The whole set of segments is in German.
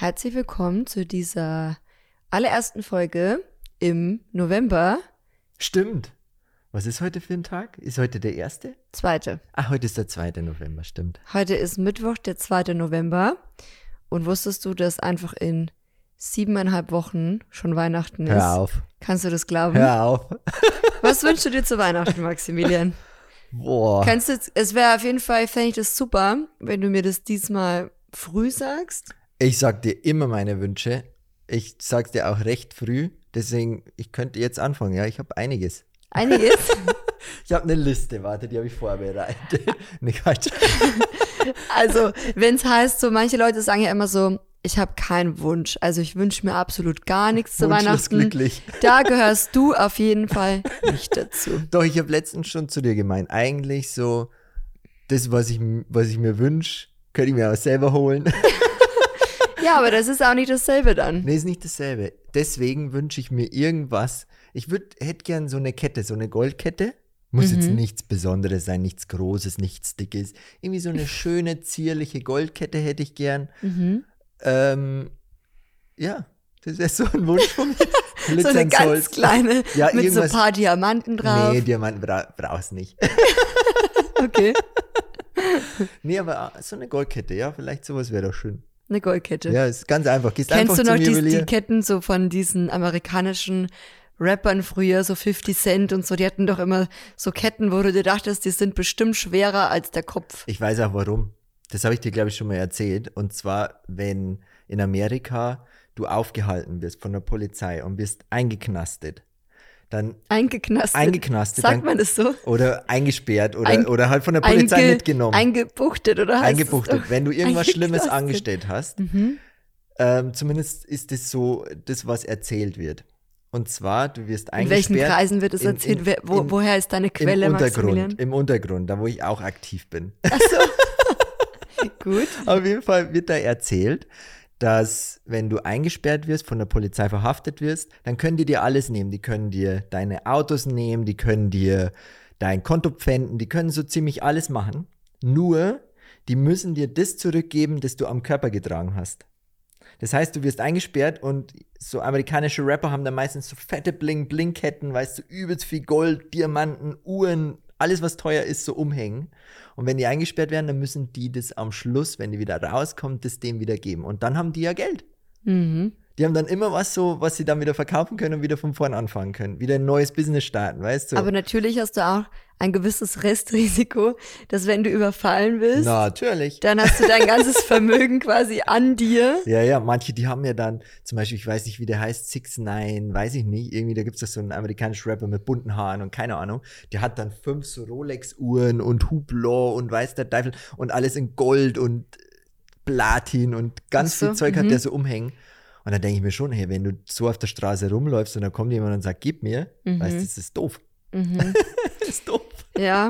Herzlich willkommen zu dieser allerersten Folge im November. Stimmt. Was ist heute für ein Tag? Ist heute der erste? Zweite. Ah, heute ist der 2. November, stimmt. Heute ist Mittwoch, der 2. November. Und wusstest du, dass einfach in siebeneinhalb Wochen schon Weihnachten ist? Hör auf. Kannst du das glauben? Hör auf. Was wünschst du dir zu Weihnachten, Maximilian? Boah. Kannst du, es wäre auf jeden Fall, fände ich das super, wenn du mir das diesmal früh sagst. Ich sag dir immer meine Wünsche. Ich sag's dir auch recht früh. Deswegen, ich könnte jetzt anfangen. Ja, ich habe einiges. Einiges. Ich habe eine Liste, warte, die habe ich vorbereitet. nee, Quatsch. Also, wenn es heißt, so manche Leute sagen ja immer so, ich habe keinen Wunsch. Also ich wünsche mir absolut gar nichts zu Weihnachten. glücklich. Da gehörst du auf jeden Fall nicht dazu. Doch, ich habe letztens schon zu dir gemeint, eigentlich so, das, was ich, was ich mir wünsche, könnte ich mir auch selber holen. Ja, aber das ist auch nicht dasselbe dann. Nee, ist nicht dasselbe. Deswegen wünsche ich mir irgendwas. Ich würd, hätte gern so eine Kette, so eine Goldkette. Muss jetzt nichts Besonderes sein, nichts Großes, nichts Dickes. Irgendwie so eine schöne, zierliche Goldkette hätte ich gern. Ähm, ja, das wäre so ein Wunsch von mir. So eine ganz Holz. kleine Ja, mit so ein paar Diamanten drauf. Nee, Diamanten bra brauchst nicht. Okay. nee, aber so eine Goldkette, ja, vielleicht sowas wäre doch schön. Eine Goldkette. Ja, ist ganz einfach. Gehst einfach Kennst du noch die, die Ketten so von diesen amerikanischen Rappern früher, so 50 Cent und so? Die hatten doch immer so Ketten, wo du dir dachtest, die sind bestimmt schwerer als der Kopf. Ich weiß auch warum. Das habe ich dir, glaube ich, schon mal erzählt. Und zwar, wenn in Amerika du aufgehalten wirst von der Polizei und wirst eingeknastet, dann Eingeknastet. eingeknastet Sagt dann, man das so? oder eingesperrt oder, Ein- oder halt von der Polizei Einge- mitgenommen. Eingebuchtet, oder? eingebuchtet. Wenn du irgendwas Schlimmes angestellt hast, Mhm. ähm, zumindest ist das so das, was erzählt wird. Und zwar, du wirst In welchen eingesperrt. Kreisen wird es in- erzählt? in- Wer, wo, in- woher ist deine Quelle, Im Maximilian? Untergrund, im Untergrund, da wo ich auch aktiv bin. Gut. Auf jeden Fall wird da erzählt, dass wenn du eingesperrt wirst, von der Polizei verhaftet wirst, dann können die dir alles nehmen. Die können dir deine Autos nehmen, die können dir dein Konto pfänden, die können so ziemlich alles machen. Nur, die müssen dir das zurückgeben, das du am Körper getragen hast. Das heißt, du wirst eingesperrt und so amerikanische Rapper haben da meistens so fette Bling-Bling-Ketten, weißt du, übelst viel Gold, Diamanten, Uhren, alles was teuer ist, so umhängen. Und wenn die eingesperrt werden, dann müssen die das am Schluss, wenn die wieder rauskommen, das dem wieder geben. Und dann haben die ja Geld. Mhm. Die haben dann immer was so, was sie dann wieder verkaufen können und wieder von vorn anfangen können. Wieder ein neues Business starten, weißt du? Aber natürlich hast du auch ein gewisses Restrisiko, dass wenn du überfallen wirst, Natürlich. dann hast du dein ganzes Vermögen quasi an dir. Ja, ja, manche, die haben ja dann, zum Beispiel, ich weiß nicht, wie der heißt, Six Nine, weiß ich nicht, irgendwie, da gibt's doch so einen amerikanischen Rapper mit bunten Haaren und keine Ahnung, der hat dann fünf so Rolex-Uhren und Hublot und weiß der Teufel und alles in Gold und Platin und ganz Ach so, viel Zeug mhm. hat der so umhängen. Und dann denke ich mir schon, hey, wenn du so auf der Straße rumläufst und dann kommt jemand und sagt, gib mir, Mhm. weißt du, das ist doof. Mhm. Das ist doof. Ja,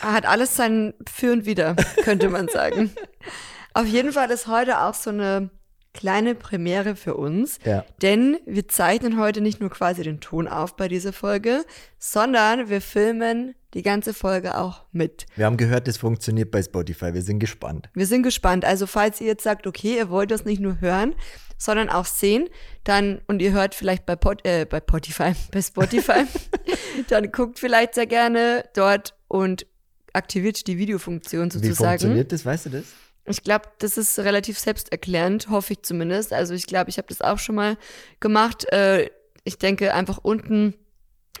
hat alles sein Für und Wider, könnte man sagen. Auf jeden Fall ist heute auch so eine kleine Premiere für uns, Ja. denn wir zeichnen heute nicht nur quasi den Ton auf bei dieser Folge, sondern wir filmen die ganze Folge auch mit. Wir haben gehört, das funktioniert bei Spotify. Wir sind gespannt. Wir sind gespannt. Also falls ihr jetzt sagt, okay, ihr wollt das nicht nur hören, sondern auch sehen, dann und ihr hört vielleicht bei Pod, äh, bei Spotify, bei Spotify, dann guckt vielleicht sehr gerne dort und aktiviert die Videofunktion Wie sozusagen. funktioniert das? Weißt du das? Ich glaube, das ist relativ selbsterklärend, hoffe ich zumindest. Also ich glaube, ich habe das auch schon mal gemacht. Äh, ich denke einfach unten,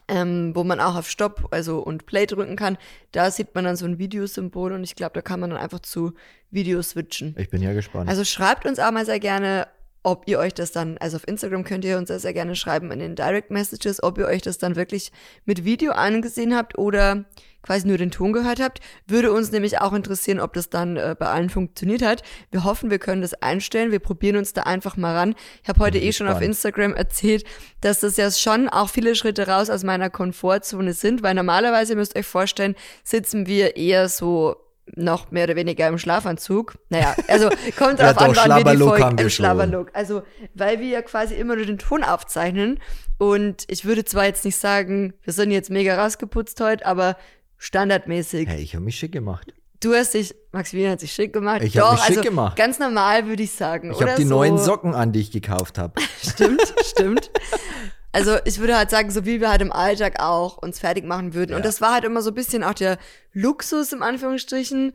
ähm, wo man auch auf Stopp, also und Play drücken kann, da sieht man dann so ein Videosymbol und ich glaube, da kann man dann einfach zu Video switchen. Ich bin ja gespannt. Also schreibt uns auch mal sehr gerne, ob ihr euch das dann, also auf Instagram könnt ihr uns sehr, sehr gerne schreiben in den Direct Messages, ob ihr euch das dann wirklich mit Video angesehen habt oder quasi nur den Ton gehört habt. Würde uns nämlich auch interessieren, ob das dann äh, bei allen funktioniert hat. Wir hoffen, wir können das einstellen. Wir probieren uns da einfach mal ran. Ich habe heute eh schon auf. Instagram erzählt, dass das ja schon auch viele Schritte raus aus meiner Komfortzone sind, weil normalerweise, ihr müsst euch vorstellen, sitzen wir eher so noch mehr oder weniger im Schlafanzug. Naja, also kommt Ja, drauf an, doch, wann wir die Folge im schon. Schlabberlook. Also, weil wir ja quasi immer nur den Ton aufzeichnen und ich würde zwar jetzt nicht sagen, wir sind jetzt mega rausgeputzt heute, aber standardmäßig. Hey, ich habe mich schick gemacht. Du hast dich, Maximilian hat sich schick gemacht. Ich hab Doch, mich schick also gemacht. Ganz normal würde ich sagen. Ich habe die so. neuen Socken an, die ich gekauft habe. Stimmt, stimmt. Also ich würde halt sagen, so wie wir halt im Alltag auch uns fertig machen würden. Und Ja. das war halt immer so ein bisschen auch der Luxus im Anführungsstrichen,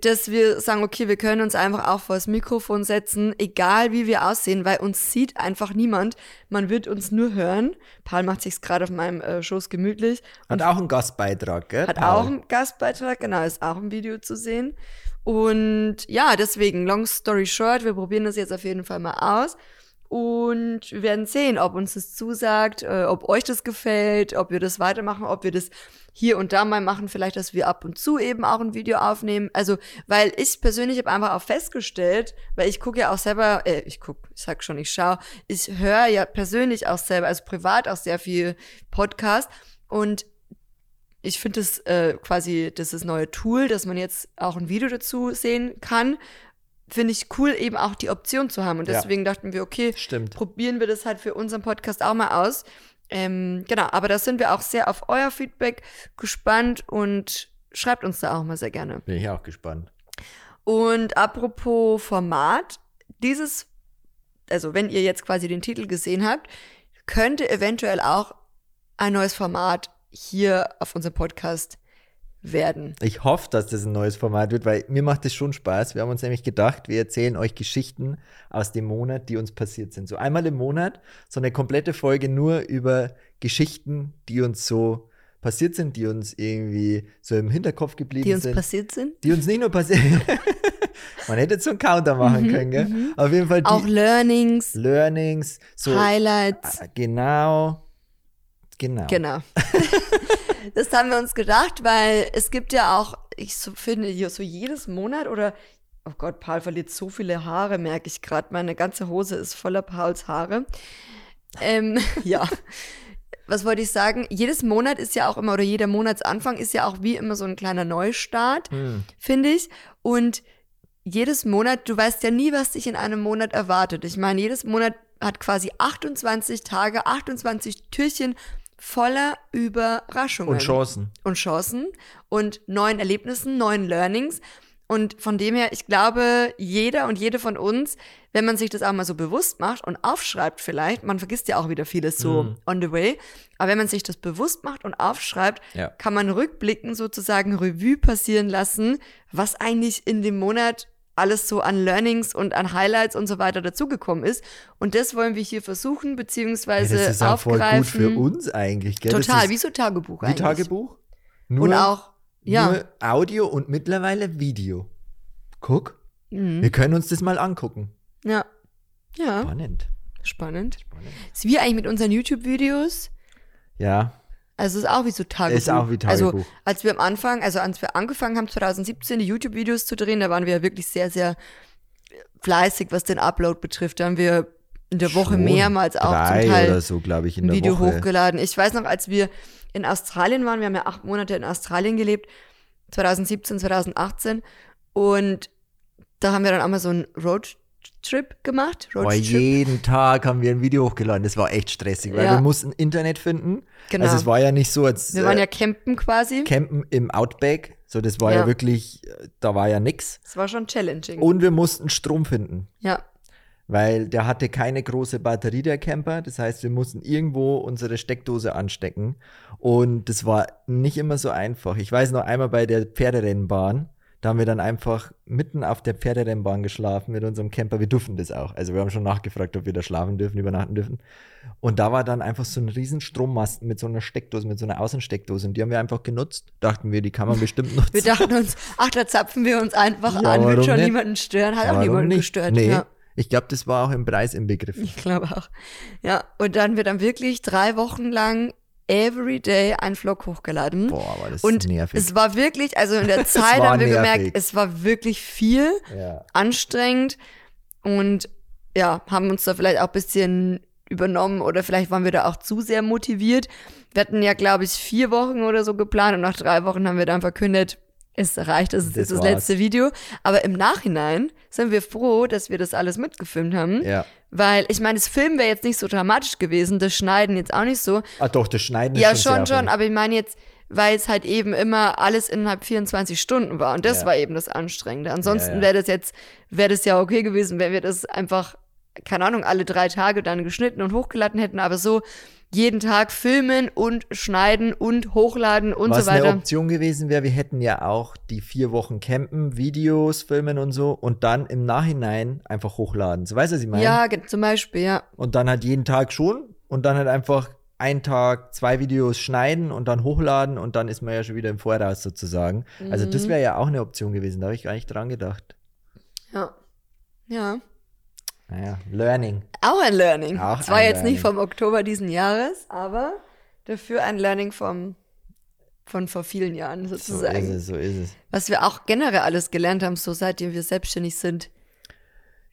dass wir sagen, okay, wir können uns einfach auch vor das Mikrofon setzen, egal wie wir aussehen, weil uns sieht einfach niemand. Man wird uns nur hören. Paul macht sich's gerade auf meinem äh, Schoß gemütlich. Hat auch einen Gastbeitrag, gell? Hat Paul? auch einen Gastbeitrag, genau, ist auch im Video zu sehen. Und ja, deswegen, long story short, wir probieren das jetzt auf jeden Fall mal aus. Und wir werden sehen, ob uns das zusagt, äh, ob euch das gefällt, ob wir das weitermachen, ob wir das hier und da mal machen, vielleicht, dass wir ab und zu eben auch ein Video aufnehmen. Also, weil ich persönlich habe einfach auch festgestellt, weil ich gucke ja auch selber, äh, ich gucke, ich sag schon, ich schaue, ich höre ja persönlich auch selber, also privat auch sehr viel Podcast und ich finde das äh, quasi das ist neue Tool, dass man jetzt auch ein Video dazu sehen kann. Finde ich cool, eben auch die Option zu haben. Und Ja. deswegen dachten wir, okay, Stimmt. probieren wir das halt für unseren Podcast auch mal aus. Ähm, genau, aber da sind wir auch sehr auf euer Feedback gespannt und schreibt uns da auch mal sehr gerne. Bin ich auch gespannt. Und apropos Format, dieses, also wenn ihr jetzt quasi den Titel gesehen habt, könnte eventuell auch ein neues Format hier auf unserem Podcast werden. Ich hoffe, dass das ein neues Format wird, weil mir macht das schon Spaß. Wir haben uns nämlich gedacht, wir erzählen euch Geschichten aus dem Monat, die uns passiert sind. So einmal im Monat, so eine komplette Folge nur über Geschichten, die uns so passiert sind, die uns irgendwie so im Hinterkopf geblieben Die uns sind. passiert sind. die uns nicht nur passiert. Man hätte so einen Counter machen können, gell? Auf jeden Fall die Mhm, Auch Learnings, Learnings, so Highlights. Ah, genau, genau. Genau. das haben wir uns gedacht, weil es gibt ja auch, ich so finde, hier so jedes Monat oder, oh Gott, Paul verliert so viele Haare, merke ich gerade. Meine ganze Hose ist voller Pauls Haare. Ähm, ja. Was wollte ich sagen? Jedes Monat ist ja auch immer, oder jeder Monatsanfang ist ja auch wie immer so ein kleiner Neustart, Hm. finde ich. Und jedes Monat, du weißt ja nie, was dich in einem Monat erwartet. Ich meine, jedes Monat hat quasi 28 Tage, 28 Türchen voller Überraschungen Und Chancen. und Chancen und neuen Erlebnissen, neuen Learnings. Und von dem her, ich glaube, jeder und jede von uns, wenn man sich das auch mal so bewusst macht und aufschreibt vielleicht, man vergisst ja auch wieder vieles so Mhm. on the way, aber wenn man sich das bewusst macht und aufschreibt, Ja. kann man rückblicken sozusagen Revue passieren lassen, was eigentlich in dem Monat alles so an Learnings und an Highlights und so weiter dazugekommen ist. Und das wollen wir hier versuchen, Ja, beziehungsweise das ist auch voll aufgreifen. gut für uns eigentlich, gell? Total, wie so Tagebuch wie eigentlich. Tagebuch. Nur, Und auch, ja. nur Audio und mittlerweile Video. Guck, Mhm. wir können uns das mal angucken. Ja. Ja, Spannend. spannend. Spannend. Ist wie eigentlich mit unseren YouTube-Videos. Ja, Also ist auch wie so Tagebuch. Ist auch wie Also Tagebuch. als wir am Anfang, also als wir angefangen haben 2017 die YouTube-Videos zu drehen, da waren wir ja wirklich sehr, sehr fleißig, was den Upload betrifft. Da haben wir in der Woche schon mehrmals auch drei zum Teil oder so, glaube ich, in ein der Video Woche. hochgeladen. Ich weiß noch, als wir in Australien waren, wir haben ja acht Monate in Australien gelebt, 2017, 2018 und da haben wir dann auch mal so einen Roadtrip gemacht. Boah, Roadtrip. jeden Tag haben wir ein Video hochgeladen. Das war echt stressig, weil Ja. wir mussten Internet finden. Genau. Also es war ja nicht so, als Wir waren äh, ja campen quasi. Campen im Outback. So, das war ja, Ja. wirklich, äh, da war ja nix. Das war schon challenging. Und wir mussten Strom finden. ja. weil der hatte keine große Batterie, der Camper. Das heißt, wir mussten irgendwo unsere Steckdose anstecken. Und das war nicht immer so einfach. Ich weiß noch einmal bei der Pferderennbahn, da haben wir dann einfach mitten auf der Pferderennbahn geschlafen mit unserem Camper. Wir durften das auch. Also wir haben schon nachgefragt, ob wir da schlafen dürfen, übernachten dürfen. Und da war dann einfach so ein riesen Strommasten mit so einer Steckdose, mit so einer Außensteckdose. Und die haben wir einfach genutzt. Dachten wir, die kann man bestimmt nutzen. Wir dachten uns, ach, da zapfen wir uns einfach Ja, an, wird schon nicht? niemanden stören, hat auch Warum niemanden nicht? gestört. Nee, Ja, ich glaube, das war auch im Preis inbegriffen. ich glaube auch. Ja, und dann wird dann wirklich drei Wochen lang everyday ein Vlog hochgeladen. Boah, war das und nervig. es war wirklich, also in der Zeit haben wir nervig. gemerkt, es war wirklich viel, ja. anstrengend und ja, haben uns da vielleicht auch ein bisschen übernommen oder vielleicht waren wir da auch zu sehr motiviert. Wir hatten ja, glaube ich, vier Wochen oder so geplant und nach drei Wochen haben wir dann verkündet, es reicht, das ist Das das letzte Video. Aber im Nachhinein sind wir froh, dass wir das alles mitgefilmt haben. Ja. Weil, ich meine, das Filmen wäre jetzt nicht so dramatisch gewesen, das Schneiden jetzt auch nicht so. Ah, doch, das Schneiden ist Ja, schon schon, sehr schon, aber ich meine jetzt, weil es halt eben immer alles innerhalb 24 Stunden war. Und das Ja. war eben das Anstrengende. Ansonsten Ja, ja. wäre das jetzt, wäre das ja okay gewesen, wenn wir das einfach, keine Ahnung, alle drei Tage dann geschnitten und hochgeladen hätten. Aber so jeden Tag filmen und schneiden und hochladen und Was so eine weiter. Option gewesen wäre, wir hätten ja auch die vier Wochen campen, Videos filmen und so und dann im Nachhinein einfach hochladen. So weißt du, was ich meine? Ja, zum Beispiel, ja. Und dann halt jeden Tag schon und dann halt einfach einen Tag zwei Videos schneiden und dann hochladen und dann ist man ja schon wieder im Voraus sozusagen. Also Mhm. das wäre ja auch eine Option gewesen, da habe ich gar nicht dran gedacht. Ja. Ja. Naja, Learning. Auch ein Learning. Auch Zwar jetzt Learning. nicht vom Oktober diesen Jahres, aber dafür ein Learning vom, von vor vielen Jahren So ist sozusagen. es, so ist es. Was wir auch generell alles gelernt haben, so seitdem wir selbstständig sind.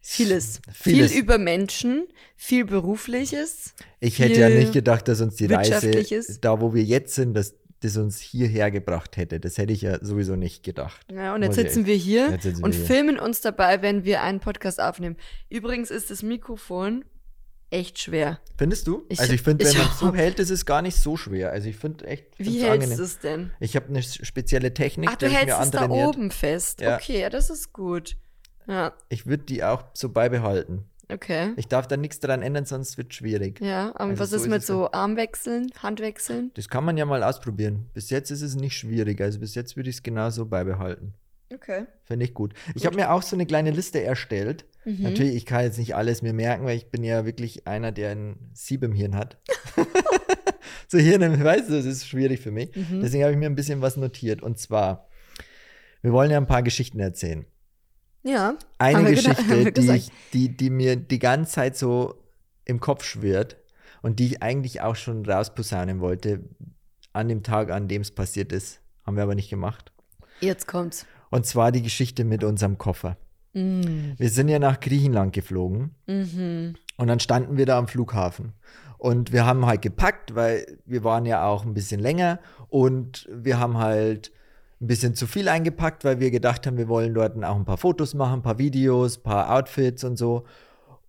Vieles. Vieles. Viel über Menschen, viel Berufliches. Ich hätte ja nicht gedacht, dass uns die Reise, da wo wir jetzt sind, dass das uns hierher gebracht hätte. Das hätte ich ja sowieso nicht gedacht. Ja, und jetzt sitzen wir hier sitzen wir und hier. filmen uns dabei, wenn wir einen Podcast aufnehmen. Übrigens ist das Mikrofon echt schwer. Findest du? Ich- also ich finde, wenn man auch. so hält, ist es gar nicht so schwer. Also ich finde echt, Wie hältst angenehm. du es denn? Ich habe eine spezielle Technik, Ach, die du hältst es da oben fest. Ja. Okay, ja, das ist gut. Ja, Ich würde die auch so beibehalten. Okay. Ich darf da nichts daran ändern, sonst wird es schwierig. Ja, und Also was so ist mit so Armwechseln, Handwechseln? Das kann man ja mal ausprobieren. Bis jetzt ist es nicht schwierig. Also bis jetzt würde ich es genauso beibehalten. Okay. Finde ich gut. Ich habe mir auch so eine kleine Liste erstellt. Mhm. Natürlich, ich kann jetzt nicht alles mir merken, weil ich bin ja wirklich einer, der ein Sieb im Hirn hat. so Hirn weißt du, das ist schwierig für mich. Mhm. Deswegen habe ich mir ein bisschen was notiert. Und zwar, wir wollen ja ein paar Geschichten erzählen. Ja. Eine Geschichte, die, ich, die, die mir die ganze Zeit so im Kopf schwirrt und die ich eigentlich auch schon rausposaunen wollte, an dem Tag, an dem es passiert ist. Haben wir aber nicht gemacht. Jetzt kommt's. Und zwar die Geschichte mit unserem Koffer. Mm. Wir sind ja nach Griechenland geflogen Mhm. und dann standen wir da am Flughafen. Und wir haben halt gepackt, weil wir waren ja auch ein bisschen länger und wir haben halt ein bisschen zu viel eingepackt, weil wir gedacht haben, wir wollen dort auch ein paar Fotos machen, ein paar Videos, ein paar Outfits und so.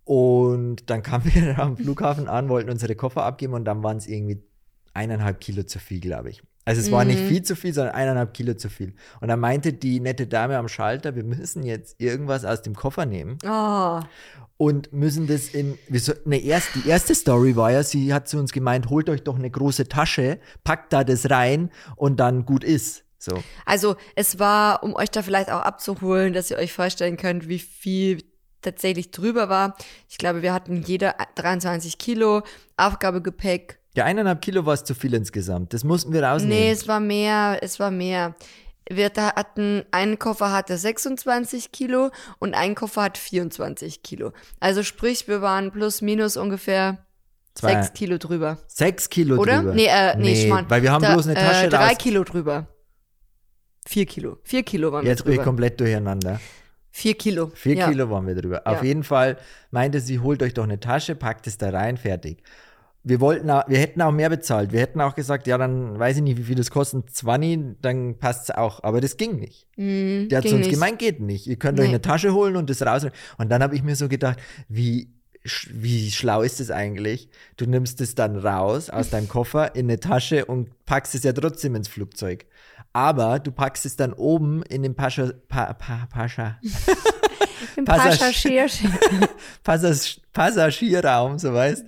Und dann kamen wir am Flughafen an, wollten unsere Koffer abgeben und dann waren es irgendwie eineinhalb Kilo zu viel, glaube ich. Also es war nicht Mhm. viel zu viel, sondern eineinhalb Kilo zu viel. Und dann meinte die nette Dame am Schalter, wir müssen jetzt irgendwas aus dem Koffer nehmen Oh. und müssen das in. So, ne, erst, die erste Story war ja, sie hat zu uns gemeint, holt euch doch eine große Tasche, packt da das rein und dann gut ist. So. Also es war, um euch da vielleicht auch abzuholen, dass ihr euch vorstellen könnt, wie viel tatsächlich drüber war. Ich glaube, wir hatten jeder 23 Kilo Aufgabegepäck. Ja, eineinhalb Kilo war es zu viel insgesamt. Das mussten wir rausnehmen. Nee, es war mehr, es war mehr. Wir hatten, ein Koffer hatte 26 Kilo und ein Koffer hat 24 Kilo. Also sprich, wir waren plus minus ungefähr Zwei- 6 Kilo drüber. Sechs Kilo Oder? drüber. Nee, äh, nee, Schmarrn. Weil wir haben Da- bloß eine Tasche äh, drei raus. Kilo drüber. Vier Kilo. Vier Kilo waren Jetzt wir bin ich drüber. komplett durcheinander. Vier Kilo. Vier ja. Kilo waren wir drüber. Auf Ja. jeden Fall meinte sie, holt euch doch eine Tasche, packt es da rein, fertig. Wir wollten auch, wir hätten auch mehr bezahlt. Wir hätten auch gesagt, ja, dann weiß ich nicht, wie viel das kostet, 20, dann passt es auch. Aber das ging nicht. Mhm, Der hat zu uns nicht. gemeint, geht nicht. Ihr könnt euch Nee. eine Tasche holen und das raus. Und dann habe ich mir so gedacht, wie, wie schlau ist das eigentlich? Du nimmst es dann raus aus deinem Koffer in eine Tasche und packst es ja trotzdem ins Flugzeug. Aber du packst es dann oben in den Pascha, pa, pa, Pascha, Im Passagier- Passagier Passagierraum, so weißt.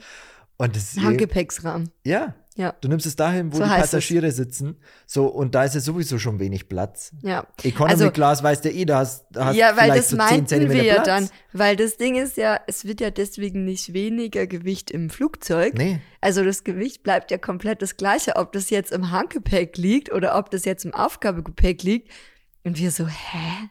Und das ist Handgepäcksrahmen. ja, Ja, du nimmst es dahin, wo So die heißt es. Passagiere sitzen. So, und da ist ja sowieso schon wenig Platz. ja. Economy Also- Class weißt du eh, da hast, da hast ja, weil das so 10 meinten wir ja dann. Weil das Ding ist ja, es wird ja deswegen nicht weniger Gewicht im Flugzeug. Nee, Also das Gewicht bleibt ja komplett das gleiche, ob das jetzt im Handgepäck liegt oder ob das jetzt im Aufgabegepäck liegt. Und wir so, hä?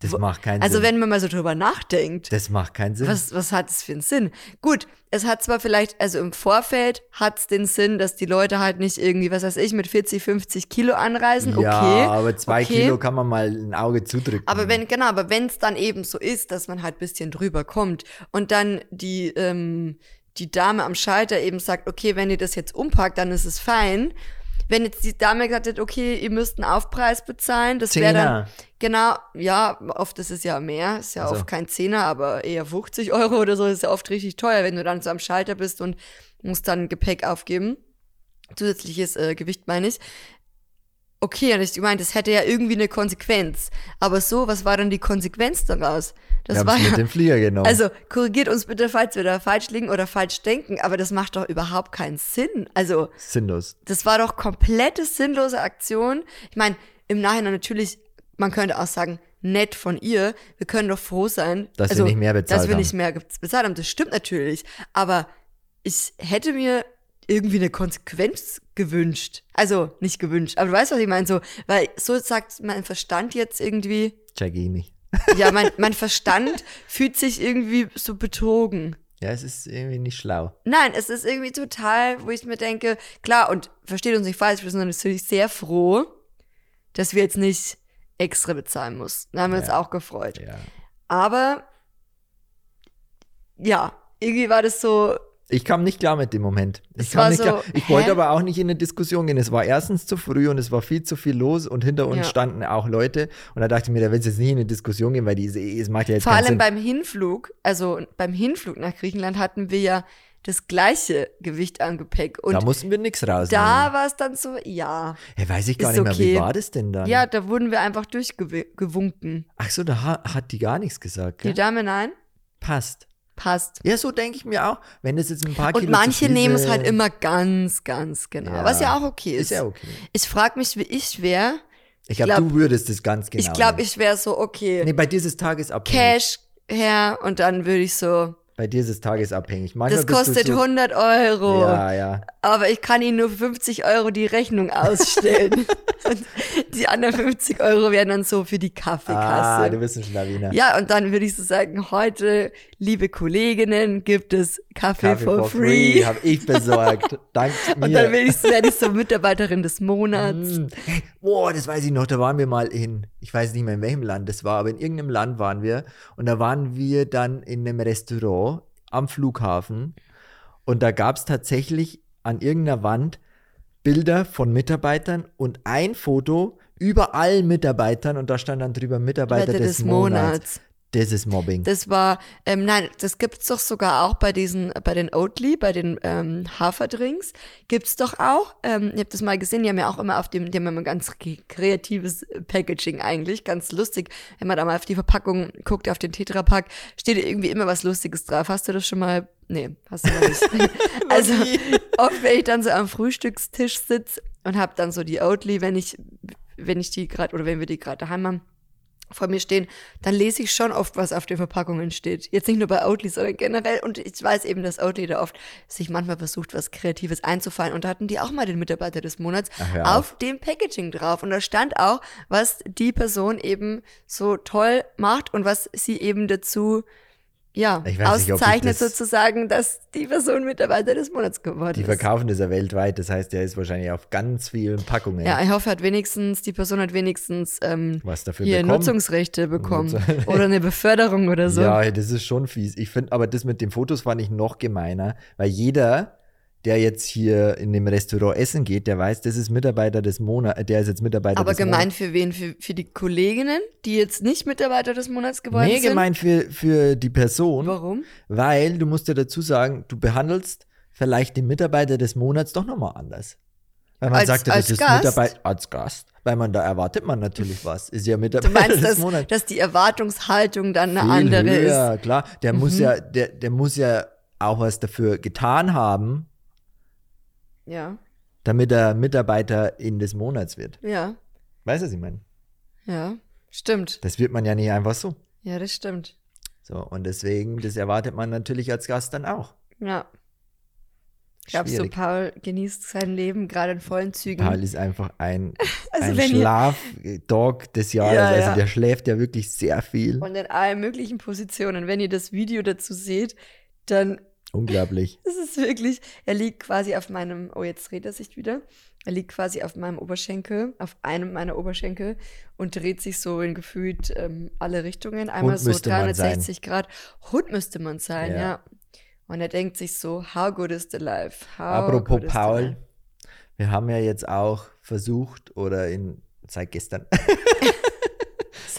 Das macht keinen Also Sinn. wenn man mal so drüber nachdenkt, das macht keinen Sinn. was, was hat es für einen Sinn? Gut, es hat zwar vielleicht, also im Vorfeld hat es den Sinn, dass die Leute halt nicht irgendwie, was weiß ich, mit 40, 50 Kilo anreisen. Okay. Ja, aber zwei okay. Kilo kann man mal ein Auge zudrücken. Aber wenn, genau, aber wenn es dann eben so ist, dass man halt ein bisschen drüber kommt und dann die, ähm, die Dame am Schalter eben sagt, okay, wenn ihr das jetzt umpackt, dann ist es fein. Wenn jetzt die Dame gesagt hat, okay, ihr müsst einen Aufpreis bezahlen, das wäre dann. Genau, ja, oft ist es ja mehr, ist ja Also. oft kein Zehner, aber eher 50 Euro oder so, ist ja oft richtig teuer, wenn du dann so am Schalter bist und musst dann Gepäck aufgeben. Zusätzliches äh, Gewicht meine ich. okay, und ich meine, das hätte ja irgendwie eine Konsequenz. Aber so, was war dann die Konsequenz daraus? Das Wir war ja, mit dem Flieger genommen. also korrigiert uns bitte, falls wir da falsch liegen oder falsch denken, aber das macht doch überhaupt keinen Sinn. Also, Sinnlos. das war doch komplette sinnlose Aktion. Ich meine, im Nachhinein natürlich, man könnte auch sagen, nett von ihr. Wir können doch froh sein, Dass wir also, nicht mehr bezahlt dass wir haben. nicht mehr bezahlt haben. Das stimmt natürlich. Aber ich hätte mir irgendwie eine Konsequenz gewünscht. Also nicht gewünscht, aber du weißt, was ich meine. So, weil so sagt mein Verstand jetzt irgendwie, Check ich nicht. ja, mein, mein Verstand fühlt sich irgendwie so betrogen. Ja, es ist irgendwie nicht schlau. Nein, es ist irgendwie total, wo ich mir denke, klar, und versteht uns nicht falsch, wir sind natürlich sehr froh, dass wir jetzt nicht extra bezahlen mussten. Da haben wir uns Ja. auch gefreut. Ja. Aber ja, irgendwie war das so, Ich kam nicht klar mit dem Moment. Ich kam nicht so, klar. Ich hä? wollte aber auch nicht in eine Diskussion gehen. Es war erstens zu früh und es war viel zu viel los und hinter uns Ja. standen auch Leute. Und da dachte ich mir, da willst du jetzt nicht in eine Diskussion gehen, weil die, es macht ja jetzt vor allem Sinn. beim Hinflug, also beim Hinflug nach Griechenland hatten wir ja das gleiche Gewicht an Gepäck. Und da mussten wir nichts rausnehmen. da war es dann so, ja. ja, weiß ich gar nicht mehr, wie okay. war das denn dann? Ja, da wurden wir einfach durchgewunken. Ach so, da ha hat die gar nichts gesagt. Die Gell? Dame, nein, Passt. passt. Ja, so denke ich mir auch. Wenn es jetzt ein paar Kilo Und manche zu viel nehmen es halt immer ganz, ganz genau. Ja. Was ja auch okay ist. Ist ja okay. Ich frage mich, wie ich wäre. Ich glaube, glaub- du würdest das ganz genau. ich glaube, ich wäre so, okay, Nee, bei dir ist es tagesabhängig. Cash her und dann würde ich so, Bei dir ist es tagesabhängig. Manchmal das kostet so, 100 Euro, Ja, ja. aber ich kann Ihnen nur für 50 Euro die Rechnung ausstellen. und die anderen 50 Euro wären dann so für die Ah, Kaffeekasse. du bist ein Schlawiner. ja, und dann würde ich so sagen, heute, liebe Kolleginnen, gibt es Kaffee, Kaffee for, free. Habe ich besorgt. Dank mir. Und dann werde ich, werd ich so Mitarbeiterin des Monats. Mm. Boah, das weiß ich noch, da waren wir mal in, ich weiß nicht mehr in welchem Land das war, aber in irgendeinem Land waren wir und da waren wir dann in einem Restaurant am Flughafen und da gab es tatsächlich an irgendeiner Wand Bilder von Mitarbeitern und ein Foto über allen Mitarbeitern und da stand dann drüber Mitarbeiter des, des Monats. Monats. Das ist Mobbing. Das war, ähm, nein, das gibt's doch sogar auch bei diesen, bei den Oatly, bei den ähm, Haferdrinks. Gibt's doch auch. Ähm, ihr habt das mal gesehen, die haben ja auch immer auf dem, die haben immer ganz kreatives Packaging eigentlich, ganz lustig. Wenn man da mal auf die Verpackung guckt, auf den Tetrapack, steht irgendwie immer was Lustiges drauf. Hast du das schon mal? Nee, hast du noch nicht. also oft, wenn ich dann so am Frühstückstisch sitz und hab dann so die Oatly, wenn ich, wenn ich die gerade oder wenn wir die gerade daheim haben vor mir stehen, dann lese ich schon oft, was auf den Verpackungen steht. Jetzt nicht nur bei Oatly, sondern generell. Und ich weiß eben, dass Oatly da oft sich manchmal versucht, was Kreatives einzufallen. Und da hatten die auch mal den Mitarbeiter des Monats hör auf dem Packaging drauf. Und da stand auch, was die Person eben so toll macht und was sie eben dazu ja, nicht, auszeichnet das- sozusagen, dass die Person Mitarbeiter des Monats geworden Die ist. verkaufen das ja weltweit, das heißt, der ist wahrscheinlich auf ganz vielen Packungen. Ja, ich hoffe, hat wenigstens, die Person hat wenigstens ähm, Was dafür hier bekommen. Nutzungsrechte bekommen. Oder eine Beförderung oder so. Ja, das ist schon fies. Ich finde, aber das mit den Fotos fand ich noch gemeiner, weil jeder, der jetzt hier in dem Restaurant essen geht, der weiß, das ist Mitarbeiter des Monats, der ist jetzt Mitarbeiter Aber des gemeint für wen? Für, für die Kolleginnen, die jetzt nicht Mitarbeiter des Monats geworden. Nee, sind? gemeint für, für die Person, Warum? weil du musst ja dazu sagen, du behandelst vielleicht den Mitarbeiter des Monats doch nochmal anders. Weil man Als- sagt, ja, das ist Gast? Mitarbeiter als Gast. Weil man da erwartet man natürlich was. Ist ja Du Mitarbeiter meinst, des dass, Monats. dass die Erwartungshaltung dann eine Viel andere höher, ist? klar. Der muss Mhm. ja, der, der muss ja auch was dafür getan haben, Ja, damit er Mitarbeiter in des Monats wird. ja, Weißt du, was ich meine? ja. Stimmt. Das wird man ja nicht einfach so. Ja, das stimmt. So, und deswegen, das erwartet man natürlich als Gast dann auch. Ja. Glaubst du, Schwierig. Paul genießt sein Leben gerade in vollen Zügen? Paul ist einfach ein, Also ein Schlafdog des Jahres. Ja, also ja. der schläft ja wirklich sehr viel. Und in allen möglichen Positionen. Wenn ihr das Video dazu seht, dann Unglaublich. Es ist wirklich, er liegt quasi auf meinem, oh, jetzt dreht er sich wieder. Er liegt quasi auf meinem Oberschenkel, auf einem meiner Oberschenkel und dreht sich so in gefühlt ähm, alle Richtungen. Einmal so müsste man 360 Grad. Hund müsste man sein, Ja. ja. Und er denkt sich so, how good is the life? How Apropos good is the Paul, wir haben ja jetzt auch versucht, oder in, seit gestern,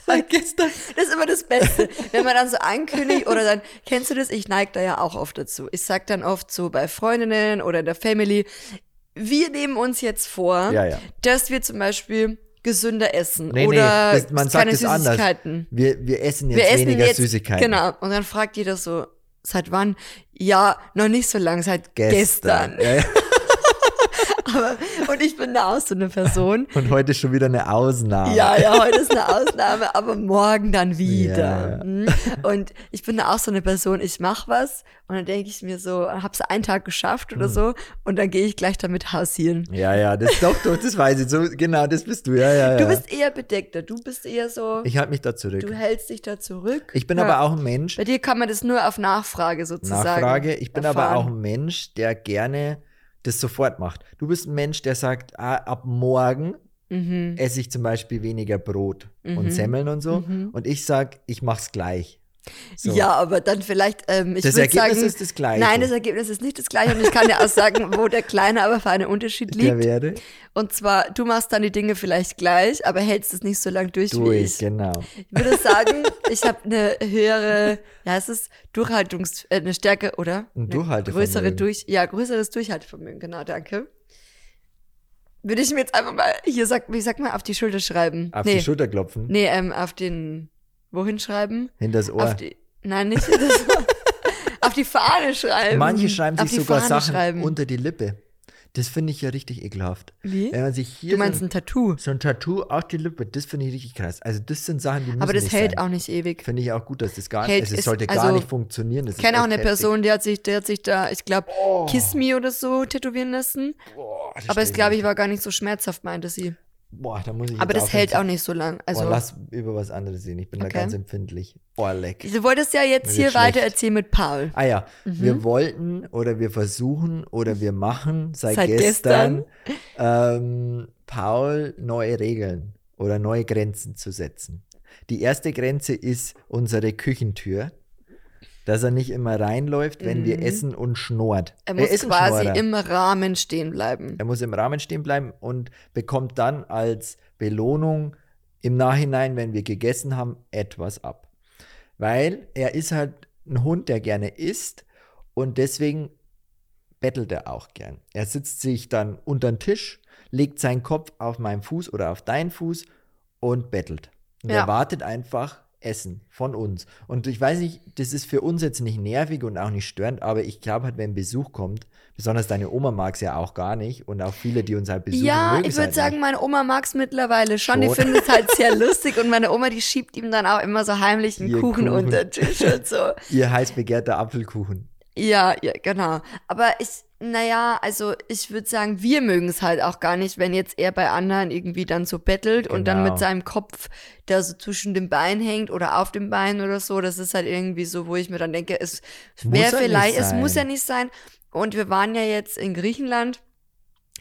Seit gestern. Das ist immer das Beste. Wenn man dann so ankündigt oder dann, kennst du das? Ich neige da ja auch oft dazu. Ich sag dann oft so bei Freundinnen oder in der Family, wir nehmen uns jetzt vor, Ja, ja. dass wir zum Beispiel gesünder essen Nee, nee, oder das, man sagt keine es anders. Süßigkeiten. Wir, wir essen jetzt Wir essen weniger jetzt, Süßigkeiten. genau. Und dann fragt jeder so, seit wann? Ja, noch nicht so lang, seit gestern. Ja, ja. Aber, und ich bin da auch so eine Person. Und heute ist schon wieder eine Ausnahme. Ja, ja, heute ist eine Ausnahme, aber morgen dann wieder. Ja. Mhm. Und ich bin da auch so eine Person, ich mache was und dann denke ich mir so, hab's einen Tag geschafft oder so und dann gehe ich gleich damit hausieren. Ja, ja, das doch, doch, das weiß ich. So, genau, das bist du. Ja, ja, ja. Du bist eher bedeckter, du bist eher so, ich halte mich da zurück. du hältst dich da zurück. Ich bin Ja. aber auch ein Mensch, Bei dir kann man das nur auf Nachfrage sozusagen. Nachfrage, ich bin aber erfahren. auch ein Mensch, der gerne das sofort macht. Du bist ein Mensch, der sagt, ah, ab morgen Mhm. esse ich zum Beispiel weniger Brot und Semmeln und so. Und ich sag, ich mach's gleich. So. Ja, aber dann vielleicht, ähm, ich Das würde Ergebnis sagen, ist das gleiche. Nein, das Ergebnis ist nicht das gleiche und ich kann dir auch sagen, wo der kleine aber für einen Unterschied der liegt. wäre Und zwar, du machst dann die Dinge vielleicht gleich, aber hältst es nicht so lang durch, wie durch, ich. genau. Ich würde sagen, ich habe eine höhere, ja, es ist Durchhaltungs, äh, eine Stärke, oder? Ein Durchhaltevermögen. Größere durch, ja, größeres Durchhaltevermögen, genau, danke. Würde ich mir jetzt einfach mal, hier sag, wie sag mal, auf die Schulter schreiben. Auf nee, die Schulter klopfen, nee, ähm, auf den, wohin schreiben? hinters Ohr. Auf die, nein, nicht das, auf die Fahne schreiben. Manche schreiben sich die sogar Fahne Sachen schreiben. unter die Lippe. Das finde ich ja richtig ekelhaft. Wie? Wenn man sich hier Du meinst so, ein Tattoo, so ein Tattoo auf die Lippe, das finde ich richtig krass. Also das sind Sachen, die müssen aber das nicht hält sein. auch nicht ewig. Finde ich auch gut, dass das gar Hält nicht, also es ist- sollte gar also, nicht funktionieren. Das Ich kenne auch eine heftig. Person, die hat sich, der hat sich da, ich glaube, Kiss Me oder so tätowieren lassen. Das Aber es, glaube ich, war gar nicht so schmerzhaft, meinte sie. Boah, da muss ich Aber das hält auch nicht so lang. Also, Boah, lass über was anderes sehen. Ich bin Okay. da ganz empfindlich. Boah, leck. du wolltest ja jetzt hier wird weiter schlecht. erzählen mit Paul. Ah ja, Mhm. wir wollten oder wir versuchen oder wir machen seit, Seit gestern, ähm, Paul neue Regeln oder neue Grenzen zu setzen. Die erste Grenze ist unsere Küchentür, dass er nicht immer reinläuft, wenn wir essen und schnurrt. Mhm. Er muss ein quasi Schnorrer. im Rahmen stehen bleiben. Er muss im Rahmen stehen bleiben und bekommt dann als Belohnung im Nachhinein, wenn wir gegessen haben, etwas ab. Weil er ist halt ein Hund, der gerne isst und deswegen bettelt er auch gern. Er sitzt sich dann unter den Tisch, legt seinen Kopf auf meinen Fuß oder auf deinen Fuß und bettelt. Und Ja. er wartet einfach Essen von uns. Und ich weiß nicht, das ist für uns jetzt nicht nervig und auch nicht störend, aber ich glaube halt, wenn Besuch kommt, besonders deine Oma mag es ja auch gar nicht und auch viele, die uns halt besuchen, Ja, ich würde halt sagen, nicht. meine Oma mag es mittlerweile schon. Die Schon. findet es halt sehr lustig und meine Oma, die schiebt ihm dann auch immer so heimlich einen Kuchen, Kuchen. unter den Tisch und so. Ihr heiß begehrter Apfelkuchen. Ja, ja, genau. Aber ich, naja, also ich würde sagen, wir mögen es halt auch gar nicht, wenn jetzt er bei anderen irgendwie dann so bettelt und dann Genau. mit seinem Kopf, der so zwischen dem Bein hängt oder auf dem Bein oder so. Das ist halt irgendwie so, wo ich mir dann denke, es wäre vielleicht, es muss ja nicht sein. Und wir waren ja jetzt in Griechenland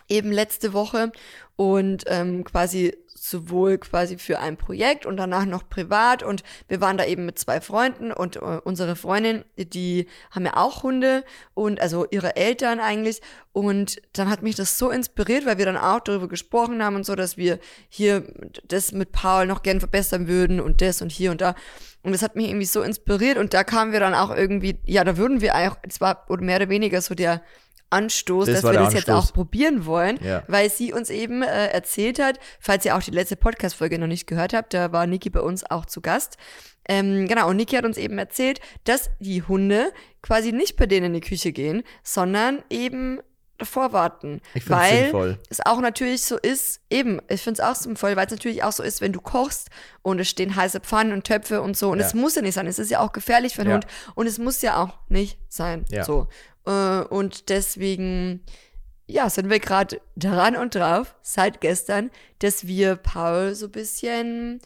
eben letzte Woche und ähm, quasi sowohl quasi für ein Projekt und danach noch privat. Und wir waren da eben mit zwei Freunden und äh, unsere Freundin, die haben ja auch Hunde und also ihre Eltern eigentlich. Und dann hat mich das so inspiriert, weil wir dann auch darüber gesprochen haben und so, dass wir hier das mit Paul noch gern verbessern würden und das und hier und da. Und das hat mich irgendwie so inspiriert und da kamen wir dann auch irgendwie, ja, da würden wir auch, es war oder mehr oder weniger so der Anstoß, Das dass wir das jetzt Anstoß. auch probieren wollen, Ja. weil sie uns eben äh, erzählt hat, falls ihr auch die letzte Podcast-Folge noch nicht gehört habt, da war Niki bei uns auch zu Gast. Ähm, genau, und Niki hat uns eben erzählt, dass die Hunde quasi nicht bei denen in die Küche gehen, sondern eben davor warten. Ich weil sinnvoll. es auch natürlich so ist, eben, ich finde es auch sinnvoll, weil es natürlich auch so ist, wenn du kochst und es stehen heiße Pfannen und Töpfe und so und Ja. es muss ja nicht sein, es ist ja auch gefährlich für den Ja. Hund und es muss ja auch nicht sein. Ja. So. Äh, und deswegen, ja, sind wir gerade dran und drauf, seit gestern, dass wir Paul so ein bisschen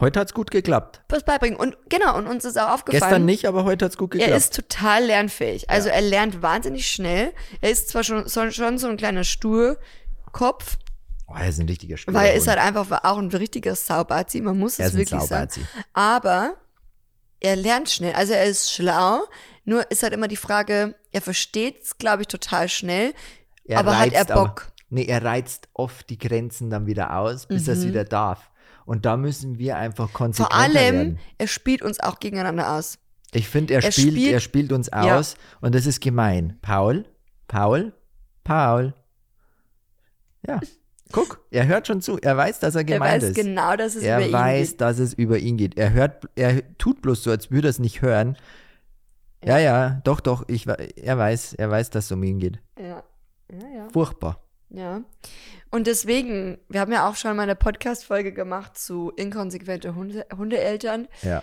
Heute hat's gut geklappt. was beibringen. Und genau, und uns ist auch aufgefallen. Gestern nicht, aber heute hat's gut geklappt. Er ist total lernfähig. Also er lernt wahnsinnig schnell. Er ist zwar schon, schon, schon so ein kleiner Sturkopf, oh, er ist ein richtiger Spieler. weil er ist halt einfach auch ein richtiger Saubazi, man muss er es wirklich sagen. Aber er lernt schnell. Also er ist schlau, nur ist halt immer die Frage, er versteht es, glaube ich, total schnell. Er aber hat er reizt aber- Bock? nee, er reizt oft die Grenzen dann wieder aus, bis er es wieder darf. Und da müssen wir einfach Mhm. Vor konsequenter allem, werden. er spielt uns auch gegeneinander aus. Ich finde, er, er spielt, spielt- er spielt uns Ja. aus und das ist gemein. Paul, Paul, Paul, Ja. Guck, er hört schon zu. Er weiß, dass er Er gemeint weiß ist. genau, dass es er über ihn weiß, geht. dass es über ihn geht. Er hört, er tut bloß so, als würde er es nicht hören. Ja, ja, doch, doch. Ich, er weiß, er weiß, dass es um ihn geht. Ja. Ja, ja. Furchtbar. Ja. Und deswegen, wir haben ja auch schon mal eine Podcast-Folge gemacht zu inkonsequente Hunde, Hundeeltern. Ja,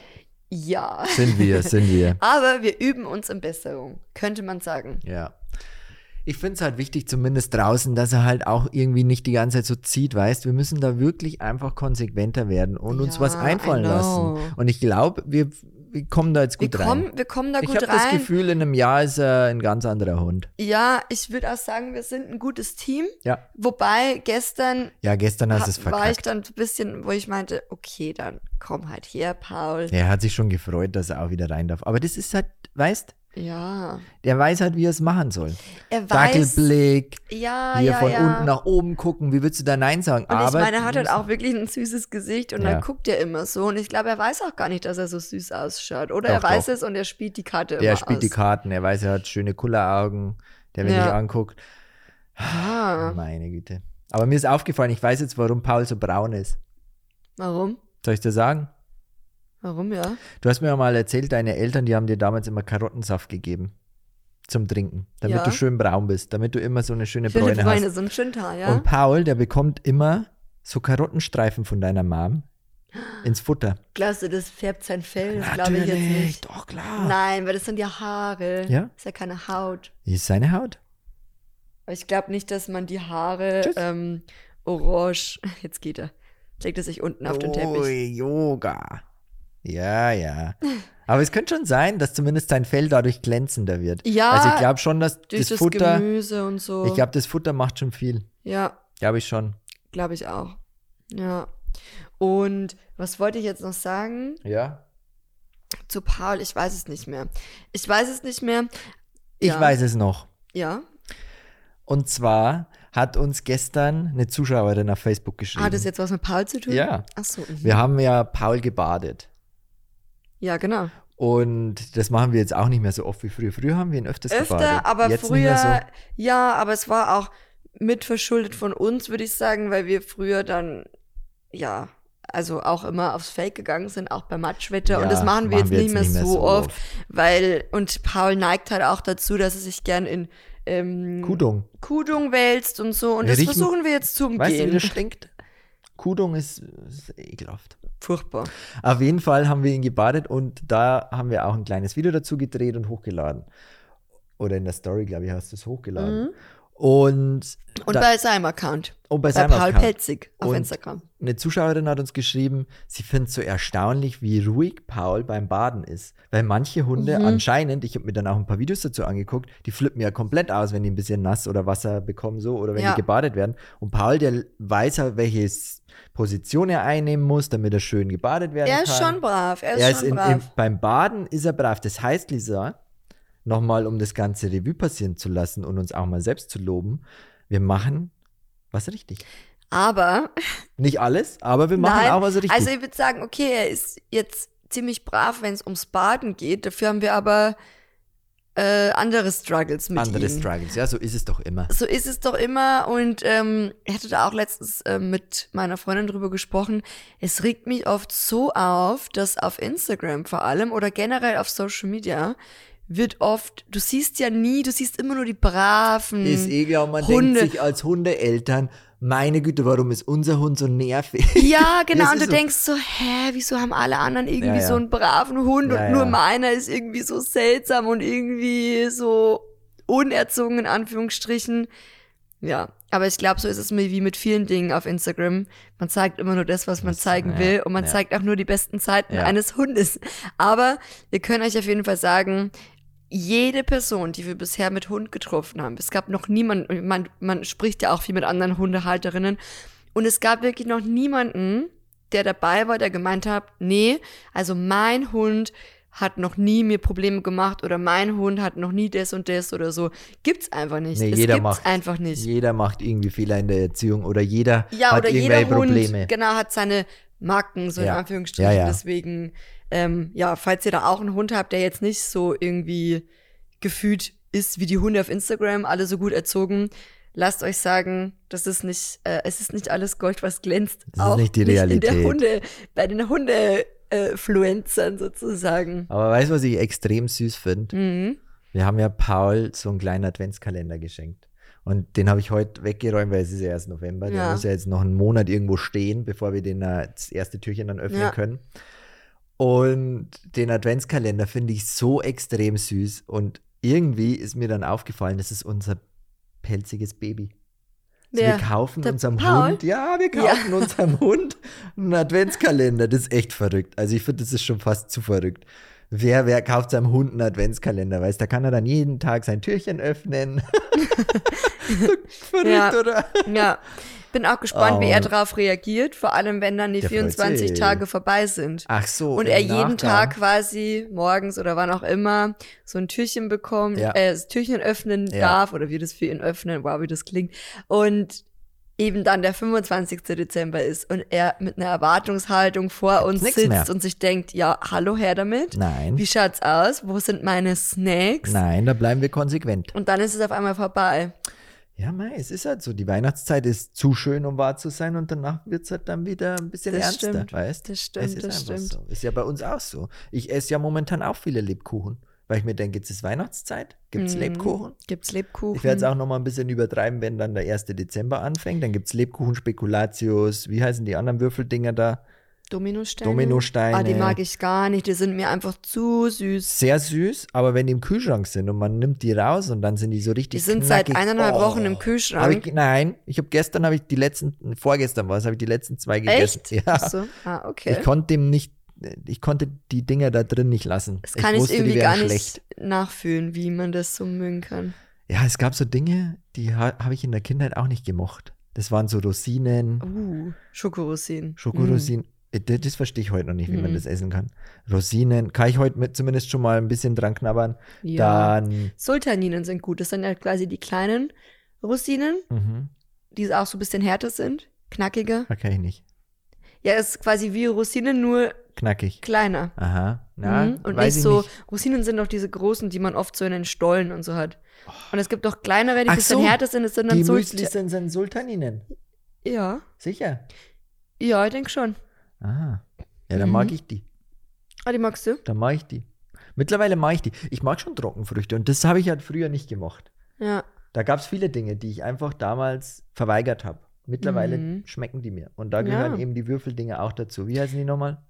Ja. sind wir, sind wir. Aber wir üben uns in Besserung, könnte man sagen. Ja. Ich finde es halt wichtig, zumindest draußen, dass er halt auch irgendwie nicht die ganze Zeit so zieht, weißt Wir müssen da wirklich einfach konsequenter werden und uns Ja, was einfallen lassen. Und ich glaube, wir, wir kommen da jetzt Wir gut rein. kommen, wir kommen da ich gut habe das rein. Gefühl, in einem Jahr ist er ein ganz anderer Hund. Ja, ich würde auch sagen, wir sind ein gutes Team. Ja. Wobei gestern Ja, gestern hast ha- du es war ich verkackt. dann ein bisschen, wo ich meinte, okay, dann komm halt her, Paul. Er hat sich schon gefreut, dass er auch wieder rein darf. Aber das ist halt, weißt Ja. der weiß halt, wie er es machen soll. Er weiß. Dackelblick, Ja, hier ja, von ja. unten nach oben gucken. Wie würdest du da Nein sagen? Und Aber ich meine, er hat halt auch wirklich ein süßes Gesicht und Ja. dann guckt er immer so. Und ich glaube, er weiß auch gar nicht, dass er so süß ausschaut. Oder Doch, er weiß doch. es und er spielt die Karte immer Er spielt aus. die Karten, er weiß, er hat schöne Kulleraugen, der, wenn Ja. dich anguckt, Ah, meine Güte. Aber mir ist aufgefallen, ich weiß jetzt, warum Paul so braun ist. warum? Soll ich dir sagen? Warum, ja? Du hast mir ja mal erzählt, deine Eltern, die haben dir damals immer Karottensaft gegeben zum Trinken, damit Ja. du schön braun bist, damit du immer so eine schöne Schöne Bräune Freunde, hast. so ein Schöntal, ja? Und Paul, der bekommt immer so Karottenstreifen von deiner Mom ins Futter. Glaubst du, das färbt sein Fell? Das glaube ich jetzt nicht. doch klar. Nein, weil das sind ja Haare. Ja? Das ist ja keine Haut. Ist seine Haut? Aber ich glaube nicht, dass man die Haare ähm, orange. Jetzt geht er. Legt er sich unten auf den Teppich. Ui, Yoga. Ja, ja. Aber es könnte schon sein, dass zumindest sein Fell dadurch glänzender wird. Ja, Also ich glaube schon, dass Durch das, das, Futter, Gemüse und so. ich glaube, das Futter macht schon viel. ja, Glaube ich schon. glaube ich auch. Ja. Und was wollte ich jetzt noch sagen Ja. zu Paul? Ich weiß es nicht mehr. Ich weiß es nicht mehr. Ich Ja. weiß es noch. Ja. Und zwar hat uns gestern eine Zuschauerin auf Facebook geschrieben. Hat das jetzt was mit Paul zu tun? Ja. Ach so. mhm. Wir haben ja Paul gebadet. Ja, genau. Und das machen wir jetzt auch nicht mehr so oft wie früher. Früher haben wir ihn öfters gebadet. Öfter, aber jetzt früher, Nicht mehr ja, aber es war auch mitverschuldet von uns, würde ich sagen, weil wir früher dann, ja, also auch immer aufs Fake gegangen sind, auch bei Matschwetter. Ja, und das machen wir jetzt nicht mehr, so, oft, oft. weil, und Paul neigt halt auch dazu, dass er sich gern in ähm, so. Kudung. Kudung wälzt und so. Und Wir das riechen- versuchen wir jetzt zu umgehen. Weißt du, wie das stinkt? Kudung ist, ist ekelhaft. Furchtbar. Auf jeden Fall haben wir ihn gebadet und da haben wir auch ein kleines Video dazu gedreht und hochgeladen. Oder in der Story, glaube ich, hast du es hochgeladen. Und, Und da, bei seinem Account. und bei Bei seinem Paul Account. Pelzig auf Und- Instagram. Eine Zuschauerin hat uns geschrieben, sie findet es so erstaunlich, wie ruhig Paul beim Baden ist. Weil manche Hunde Mhm. anscheinend, ich habe mir dann auch ein paar Videos dazu angeguckt, die flippen ja komplett aus, wenn die ein bisschen nass oder Wasser bekommen so oder wenn Ja. die gebadet werden. Und Paul, der weiß halt, welche Position er einnehmen muss, damit er schön gebadet werden Er kann. ist schon brav. Er ist Er ist schon in, brav. im, beim Baden ist er brav. Das heißt, Lisa, nochmal, um das ganze Revue passieren zu lassen und uns auch mal selbst zu loben, wir machen was richtig. aber Nicht alles, aber wir machen Nein, auch was richtig. Also ich würde sagen, okay, er ist jetzt ziemlich brav, wenn es ums Baden geht. Dafür haben wir aber äh, andere Struggles mit Andere ihm. Struggles, ja, so ist es doch immer. So ist es doch immer und ähm, ich hatte da auch letztens äh, mit meiner Freundin drüber gesprochen. Es regt mich oft so auf, dass auf Instagram vor allem oder generell auf Social Media wird oft, du siehst ja nie, du siehst immer nur die braven. Ist eh klar, man Hunde. denkt sich als Hundeeltern, meine Güte, warum ist unser Hund so nervig? Ja, genau. Und du so. denkst so, hä, wieso haben alle anderen irgendwie Ja, ja. so einen braven Hund Ja, und nur meiner ist irgendwie so seltsam und irgendwie so unerzogen in Anführungsstrichen. Ja, aber ich glaube, so ist es mir wie mit vielen Dingen auf Instagram. Man zeigt immer nur das, was man zeigen will und man zeigt auch nur die besten Zeiten eines Hundes. Aber wir können euch auf jeden Fall sagen, jede Person, die wir bisher mit Hund getroffen haben, es gab noch niemanden, man, man spricht ja auch viel mit anderen Hundehalterinnen, und es gab wirklich noch niemanden, der dabei war, der gemeint hat, nee, also mein Hund hat noch nie mir Probleme gemacht oder mein Hund hat noch nie das und das oder so. Gibt's einfach nicht. Nee, es jeder gibt's macht- einfach nicht. Jeder macht irgendwie Fehler in der Erziehung oder jeder Ja, hat oder jeder irgendwelche Hund, Probleme. genau, hat seine Marken, so in Ja. Anführungsstrichen. Ja, ja. Deswegen, ähm, ja, falls ihr da auch einen Hund habt, der jetzt nicht so irgendwie gefühlt ist wie die Hunde auf Instagram, alle so gut erzogen, lasst euch sagen, das ist nicht, äh, es ist nicht alles Gold, was glänzt. Das ist nicht die Realität. Hunde, bei den Hunde-Fluenzern sozusagen. Aber weißt du, was ich extrem süß finde? Mhm. Wir haben ja Paul so einen kleinen Adventskalender geschenkt. Und den habe ich heute weggeräumt, weil es ist ja erst November. Der Ja. muss ja jetzt noch einen Monat irgendwo stehen, bevor wir den äh, das erste Türchen dann öffnen Ja. können. Und den Adventskalender finde ich so extrem süß. Und irgendwie ist mir dann aufgefallen, das ist unser pelziges Baby. Also wir kaufen Der unserem Paul? Hund, ja, wir kaufen unserem Hund einen Adventskalender. Das ist echt verrückt. Also ich finde, das ist schon fast zu verrückt. Wer, wer kauft seinem Hund einen Adventskalender? Weißt, da kann er dann jeden Tag sein Türchen öffnen. verrückt, Ja. oder? Ja, bin auch gespannt, wie Oh. er darauf reagiert, vor allem wenn dann die Der freut 24 sich. Tage vorbei sind. Ach so. Und er jeden Nachgang. Tag quasi morgens oder wann auch immer so ein Türchen bekommt, Ja. äh, das Türchen öffnen Ja. darf oder wir das für ihn öffnen, wow, wie das klingt. Und eben dann der 25. Dezember ist und er mit einer Erwartungshaltung vor uns nix sitzt mehr. und sich denkt, ja, hallo her damit. Nein. Wie schaut's aus? Wo sind meine Snacks? Nein, da bleiben wir konsequent. Und dann ist es auf einmal vorbei. Ja, mei, es ist halt so. Die Weihnachtszeit ist zu schön, um wahr zu sein und danach wird es halt dann wieder ein bisschen Das ernster, stimmt. weißt Das stimmt, Es ist das einfach stimmt. so. Ist ja bei uns auch so. Ich esse ja momentan auch viele Lebkuchen, weil ich mir denke, jetzt ist Weihnachtszeit, gibt es Mhm. Lebkuchen. Gibt's Lebkuchen? Ich werde es auch noch mal ein bisschen übertreiben, wenn dann der 1. Dezember anfängt. Dann gibt es Lebkuchen, Spekulatius, wie heißen die anderen Würfeldinger da? Dominosteine. Dominosteine. Ah, die mag ich gar nicht. Die sind mir einfach zu süß. Sehr süß, aber wenn die im Kühlschrank sind und man nimmt die raus und dann sind die so Die richtig sind seit knackig. eineinhalb Oh. Wochen im Kühlschrank. ich, nein, ich habe gestern habe ich die letzten, vorgestern war es, habe ich die letzten zwei gegessen. Echt? Ja. So. Ah, okay. Ich konnte dem nicht, ich konnte die Dinger da drin nicht lassen. das kann ich, wusste, die irgendwie gar nicht schlecht. nachfühlen, wie man das so mögen kann. Ja, es gab so Dinge, die ha habe ich in der Kindheit auch nicht gemocht. Das waren so Rosinen, Uh, Schokorosinen. Schokorosinen. Äh, Das, das verstehe ich heute noch nicht, wie man Mhm. das essen kann. Rosinen, kann ich heute mit, zumindest schon mal ein bisschen dran knabbern. Ja. Dann, Sultaninen sind gut. Das sind ja quasi die kleinen Rosinen, mhm, die auch so ein bisschen härter sind. Knackiger. da kann ich nicht. Ja, ist quasi wie Rosinen, nur Knackig. kleiner. Aha. Na, mhm. Und nicht ich so, nicht. Rosinen sind doch diese großen, die man oft so in den Stollen und so hat. Und es gibt auch kleinere, die ein bisschen so, härter sind. Das sind dann Die Sultan. Müsli sind, sind Sultaninen. Ja. Sicher. Ja, ich denke schon. Aha. Ja, dann Mhm. mag ich die. Ah, die magst du? Dann mag ich die. Mittlerweile mag ich die. Ich mag schon Trockenfrüchte und das habe ich halt früher nicht gemacht. Ja. Da gab es viele Dinge, die ich einfach damals verweigert habe. Mittlerweile Mhm. schmecken die mir. Und da Ja. gehören eben die Würfeldinger auch dazu. Wie heißen die nochmal?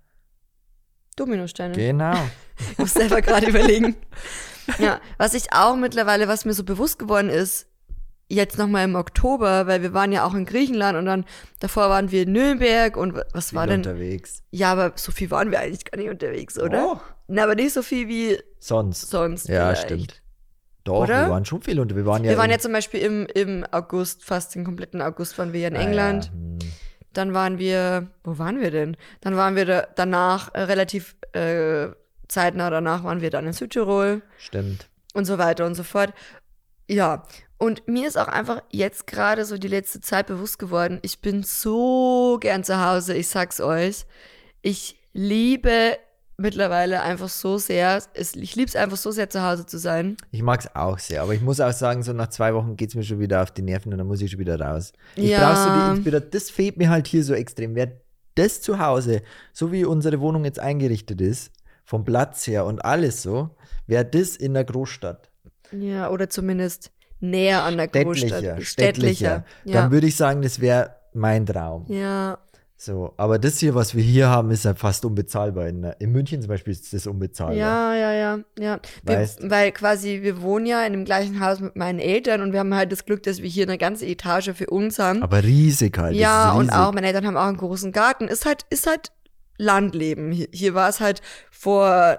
Dominosteine. Genau. Ich muss selber gerade überlegen. Ja, was ich auch mittlerweile, was mir so bewusst geworden ist, jetzt nochmal im Oktober, weil wir waren ja auch in Griechenland und dann davor waren wir in Nürnberg und wa- was war Viel denn? unterwegs. Ja, aber so viel waren wir eigentlich gar nicht unterwegs, oder? Doch. Na, aber nicht so viel wie Sonst. sonst. Ja, vielleicht. stimmt. Doch, Oder? wir waren schon viel unterwegs. Wir waren ja Wir waren ja zum Beispiel im, im August, fast den kompletten August waren wir ja in Ah, England. Ja. Hm. Dann waren wir, wo waren wir denn? Dann waren wir da, danach äh, relativ äh, zeitnah danach waren wir dann in Südtirol. Stimmt. und so weiter und so fort. Ja, und mir ist auch einfach jetzt gerade so die letzte Zeit bewusst geworden, ich bin so gern zu Hause, ich sag's euch. Ich liebe mittlerweile einfach so sehr, es, ich liebe es einfach so sehr zu Hause zu sein. Ich mag es auch sehr, aber ich muss auch sagen, so nach zwei Wochen geht es mir schon wieder auf die Nerven und dann muss ich schon wieder raus. Ich Ja. brauche so die Inspiration. Das fehlt mir halt hier so extrem. Wer das zu Hause, so wie unsere Wohnung jetzt eingerichtet ist, vom Platz her und alles so, wäre das in der Großstadt. Ja, oder zumindest näher an der Städtlicher, Großstadt. städtlicher. Ja. Dann würde ich sagen, das wäre mein Traum. ja, So, aber das hier, was wir hier haben, ist ja fast unbezahlbar. In, in München zum Beispiel ist das unbezahlbar. Ja, ja, ja, ja. Wir, weil quasi wir wohnen ja in dem gleichen Haus mit meinen Eltern und wir haben halt das Glück, dass wir hier eine ganze Etage für uns haben. Aber riesig halt. ja, ist und riesig. auch meine Eltern haben auch einen großen Garten. Ist halt, ist halt Landleben. Hier, hier war es halt vor,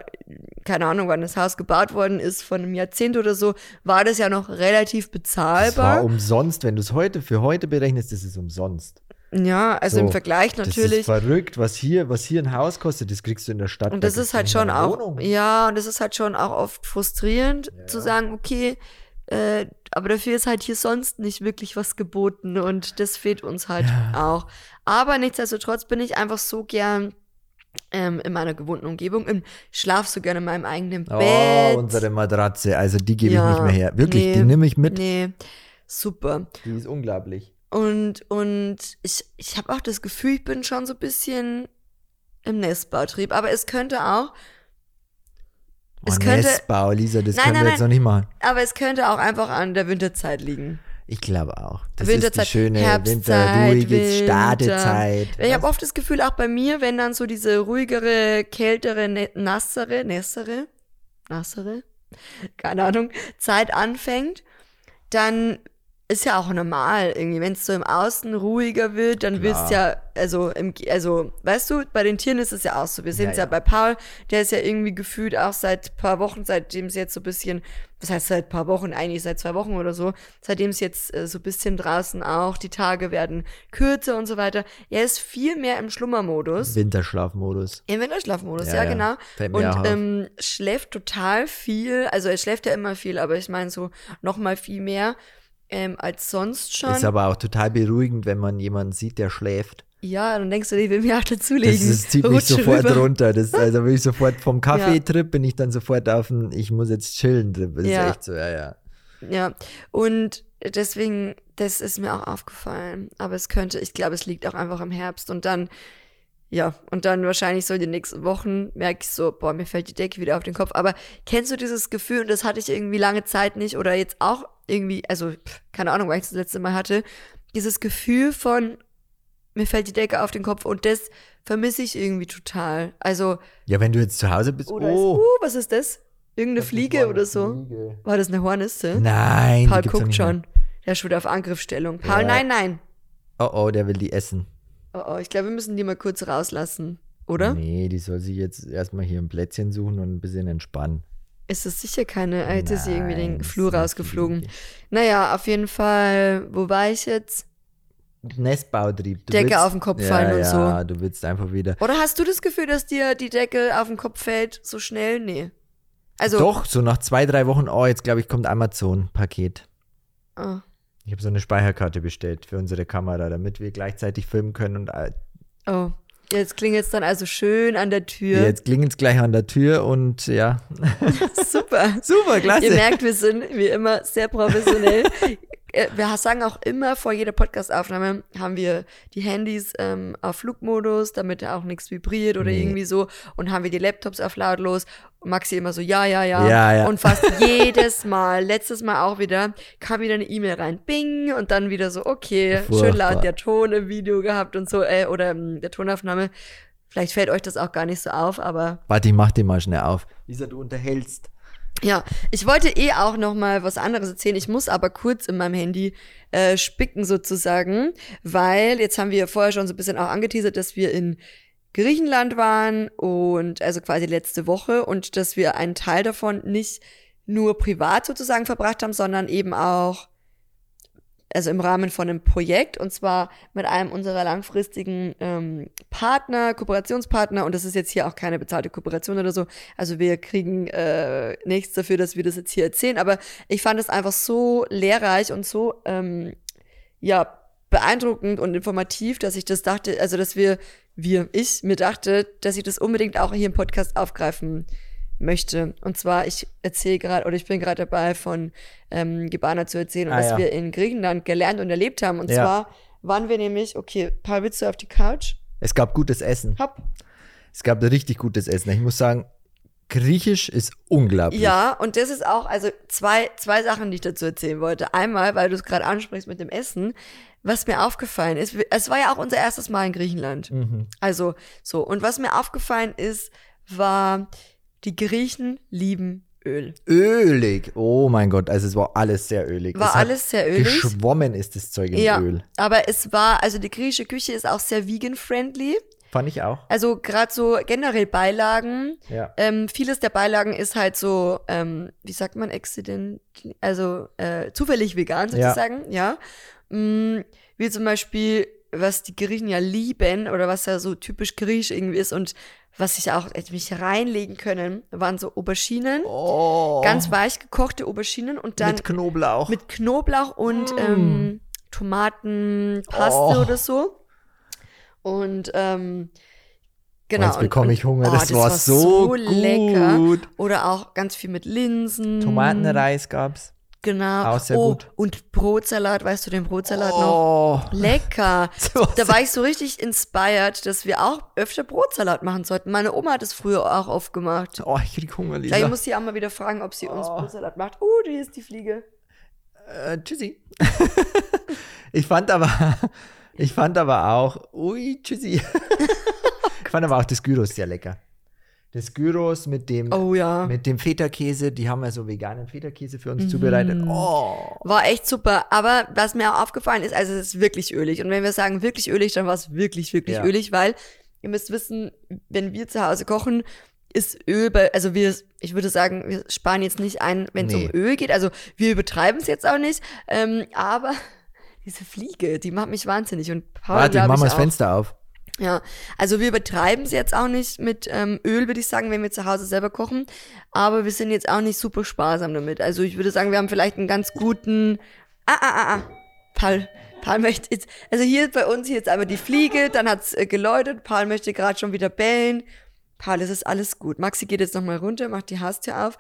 keine Ahnung, wann das Haus gebaut worden ist, vor einem Jahrzehnt oder so, war das ja noch relativ Das war bezahlbar. umsonst, wenn du es heute für heute berechnest, das ist umsonst. ja, also So, im Vergleich Das ist natürlich. verrückt, was hier, was hier ein Haus kostet, das kriegst du in der Stadt. Und da das kriegst ist halt schon auch, Wohnung. ja, und das ist halt schon auch oft frustrierend Ja. zu sagen, okay, äh, aber dafür ist halt hier sonst nicht wirklich was geboten und das fehlt uns halt auch. Aber nichtsdestotrotz bin ich einfach so gern ähm, in meiner gewohnten Umgebung, im Schlaf so gern in meinem eigenen Bett. Oh, unsere Matratze, also die gebe Ja, ich nicht mehr her. Wirklich, nee, die nehme ich mit. Nee. super. Die ist unglaublich. Und, und ich, ich habe auch das Gefühl, ich bin schon so ein bisschen im Nestbautrieb. Aber es könnte auch, Es oh, könnte- Nestbau, Lisa, das Nein, können nein, wir jetzt nein. noch nicht machen. aber es könnte auch einfach an der Winterzeit liegen. Ich glaube auch. Das Winterzeit, ist die schöne, Herbstzeit, Winter. Startezeit. Ich habe oft das Gefühl, auch bei mir, wenn dann so diese ruhigere, kältere, ne- nassere, nässere, nassere, keine Ahnung, Zeit anfängt, dann ist ja auch normal irgendwie, wenn es so im Außen ruhiger wird, dann Klar. wirst ja, also, im, also, weißt du, bei den Tieren ist es ja auch so. Wir sehen es Ja, ja, ja. bei Paul, der ist ja irgendwie gefühlt auch seit paar Wochen, seitdem es jetzt so ein bisschen, was heißt seit paar Wochen, eigentlich seit zwei Wochen oder so, seitdem es jetzt äh, so ein bisschen draußen auch, die Tage werden kürzer und so weiter. Er ist viel mehr im Schlummermodus. Winterschlafmodus. Im Winterschlafmodus, Ja, ja, genau. Und ähm, schläft total viel. Also er schläft ja immer viel, aber ich meine so noch mal viel mehr ähm, als sonst schon. Ist aber auch total beruhigend, wenn man jemanden sieht, der schläft. ja, dann denkst du, ich will mir auch dazulegen. Das ist, zieht mich sofort rüber. runter. Das, also wenn ich sofort vom Kaffeetrip bin ich dann sofort auf den Ich muss jetzt chillen Trip. Das Ja. ist echt so, ja, ja. Ja, und deswegen, das ist mir auch aufgefallen. Aber es könnte, ich glaube, es liegt auch einfach im Herbst. Und dann, ja, und dann wahrscheinlich so in den nächsten Wochen merke ich so, boah, mir fällt die Decke wieder auf den Kopf. Aber kennst du dieses Gefühl, und das hatte ich irgendwie lange Zeit nicht, oder jetzt auch irgendwie, also, keine Ahnung, weil ich das letzte Mal hatte, dieses Gefühl von, mir fällt die Decke auf den Kopf und das vermisse ich irgendwie total. Also, Ja, wenn du jetzt zu Hause bist, oder oh. ist, uh, was ist das? Irgendeine das Fliege oder so? Fliege. War das eine Hornisse? Nein. Paul guckt schon. Der ist wieder auf Angriffsstellung. Paul, Ja. nein, nein. Oh, oh, der will die essen. Oh, oh, ich glaube, wir müssen die mal kurz rauslassen. Oder? Nee, die soll sich jetzt erstmal hier ein Plätzchen suchen und ein bisschen entspannen. Ist es sicher keine? äh, Jetzt ist sie irgendwie Nein, den Flur rausgeflogen. Naja, auf jeden Fall, wo war ich jetzt? Nestbautrieb. Du Decke auf den Kopf fallen ja, und so. Ja, du willst einfach wieder. Oder hast du das Gefühl, dass dir die Decke auf den Kopf fällt so schnell? Nee. Also, Doch, so nach zwei, drei Wochen, oh, jetzt glaube ich, kommt Amazon-Paket. Oh, Ich habe so eine Speicherkarte bestellt für unsere Kamera, damit wir gleichzeitig filmen können. Und äh, oh. Jetzt klingelt es dann also schön an der Tür. jetzt klingelt es gleich an der Tür und ja. Super. Super, klasse. Ihr merkt, wir sind wie immer sehr professionell. Äh, Wir sagen auch immer vor jeder Podcast-Aufnahme haben wir die Handys ähm, auf Flugmodus, damit auch nichts vibriert oder Nee. irgendwie so. Und haben wir die Laptops auf lautlos. Maxi immer so, ja, ja, ja. Ja, ja. Und fast jedes Mal, letztes Mal auch wieder, kam wieder eine E-Mail rein, bing, und dann wieder so, okay, schön Furchtbar. laut der Ton im Video gehabt und so, äh, oder ähm, der Tonaufnahme. Vielleicht fällt euch das auch gar nicht so auf, aber Warte, ich mach die mal schnell auf. Lisa, du unterhältst. Ja, ich wollte eh auch noch mal was anderes erzählen. Ich muss aber kurz in meinem Handy äh, spicken sozusagen, weil jetzt haben wir vorher schon so ein bisschen auch angeteasert, dass wir in Griechenland waren und also quasi letzte Woche und dass wir einen Teil davon nicht nur privat sozusagen verbracht haben, sondern eben auch also im Rahmen von einem Projekt und zwar mit einem unserer langfristigen ähm, Partner, Kooperationspartner und das ist jetzt hier auch keine bezahlte Kooperation oder so. Also wir kriegen äh, nichts dafür, dass wir das jetzt hier erzählen, aber ich fand es einfach so lehrreich und so ähm, ja beeindruckend und informativ, dass ich das dachte, also dass wir, wir, ich mir dachte, dass ich das unbedingt auch hier im Podcast aufgreifen möchte. Und zwar, ich erzähle gerade, oder ich bin gerade dabei, von ähm, Gebana zu erzählen Ah, was ja. wir in Griechenland gelernt und erlebt haben. Und Ja. zwar waren wir nämlich, okay, willst du auf die Couch? Es gab gutes Essen. Hopp. Es gab richtig gutes Essen. Ich muss sagen, Griechisch ist unglaublich. Ja, und das ist auch, also zwei, zwei Sachen, die ich dazu erzählen wollte. Einmal, weil du es gerade ansprichst mit dem Essen, was mir aufgefallen ist, es war ja auch unser erstes Mal in Griechenland. Mhm. Also so, und was mir aufgefallen ist, war, die Griechen lieben Öl. Ölig. Oh mein Gott, also es war alles sehr ölig. War alles sehr ölig. Geschwommen ist das Zeug in Ja, Öl. aber es war, also die griechische Küche ist auch sehr vegan-friendly. Fand ich auch. Also gerade so generell Beilagen. Ja. Ähm, vieles der Beilagen ist halt so, ähm, wie sagt man, accident, also äh, zufällig vegan Ja. sozusagen, ja. Mm, wie zum Beispiel, was die Griechen ja lieben oder was ja so typisch griechisch irgendwie ist und was ich auch hätte mich reinlegen können, waren so Auberginen, Oh. ganz weich gekochte Auberginen und dann mit Knoblauch. mit Knoblauch und Mm. ähm, Tomatenpaste Oh. oder so. Und ähm, genau. Oh, jetzt bekomme und- ich Hunger. oh, das, war, so, lecker. gut. Oder auch ganz viel mit Linsen. Tomatenreis gab's. Genau. Auch sehr oh, gut. und Brotsalat, weißt du den Brotsalat noch? Oh, Lecker. So da war ich so richtig inspired, dass wir auch öfter Brotsalat machen sollten. Meine Oma hat es früher auch oft gemacht. oh ich krieg Hunger, Lisa. Vielleicht muss sie auch mal wieder fragen, ob sie uns Oh. Brotsalat macht. Oh, hier ist die Fliege. Äh, tschüssi. ich fand aber, ich fand aber auch, ui, tschüssi. ich fand aber auch das Gyros sehr lecker. Das Gyros mit dem, Oh ja. mit dem Feta-Käse, die haben ja so veganen Feta-Käse für uns zubereitet. Mhm. Oh. War echt super. Aber was mir auch aufgefallen ist, also es ist wirklich ölig. Und wenn wir sagen wirklich ölig, dann war es wirklich, wirklich Ja. ölig, weil ihr müsst wissen, wenn wir zu Hause kochen, ist Öl bei, also wir, ich würde sagen, wir sparen jetzt nicht ein, wenn es Nee. um Öl geht. Also wir übertreiben es jetzt auch nicht. Ähm, aber diese Fliege, die macht mich wahnsinnig. Und Paul, Warte, ich mach mal das. Fenster auf. Ja, also wir übertreiben es jetzt auch nicht mit ähm, Öl, würde ich sagen, wenn wir zu Hause selber kochen. Aber wir sind jetzt auch nicht super sparsam damit. Also ich würde sagen, wir haben vielleicht einen ganz guten. Ah, ah, ah, ah. Paul, Paul möchte jetzt. Also hier bei uns hier jetzt einmal die Fliege, dann hat's äh, geläutet. Paul möchte gerade schon wieder bellen. Paul, es ist alles gut. Maxi geht jetzt nochmal runter, macht die Haustür auf.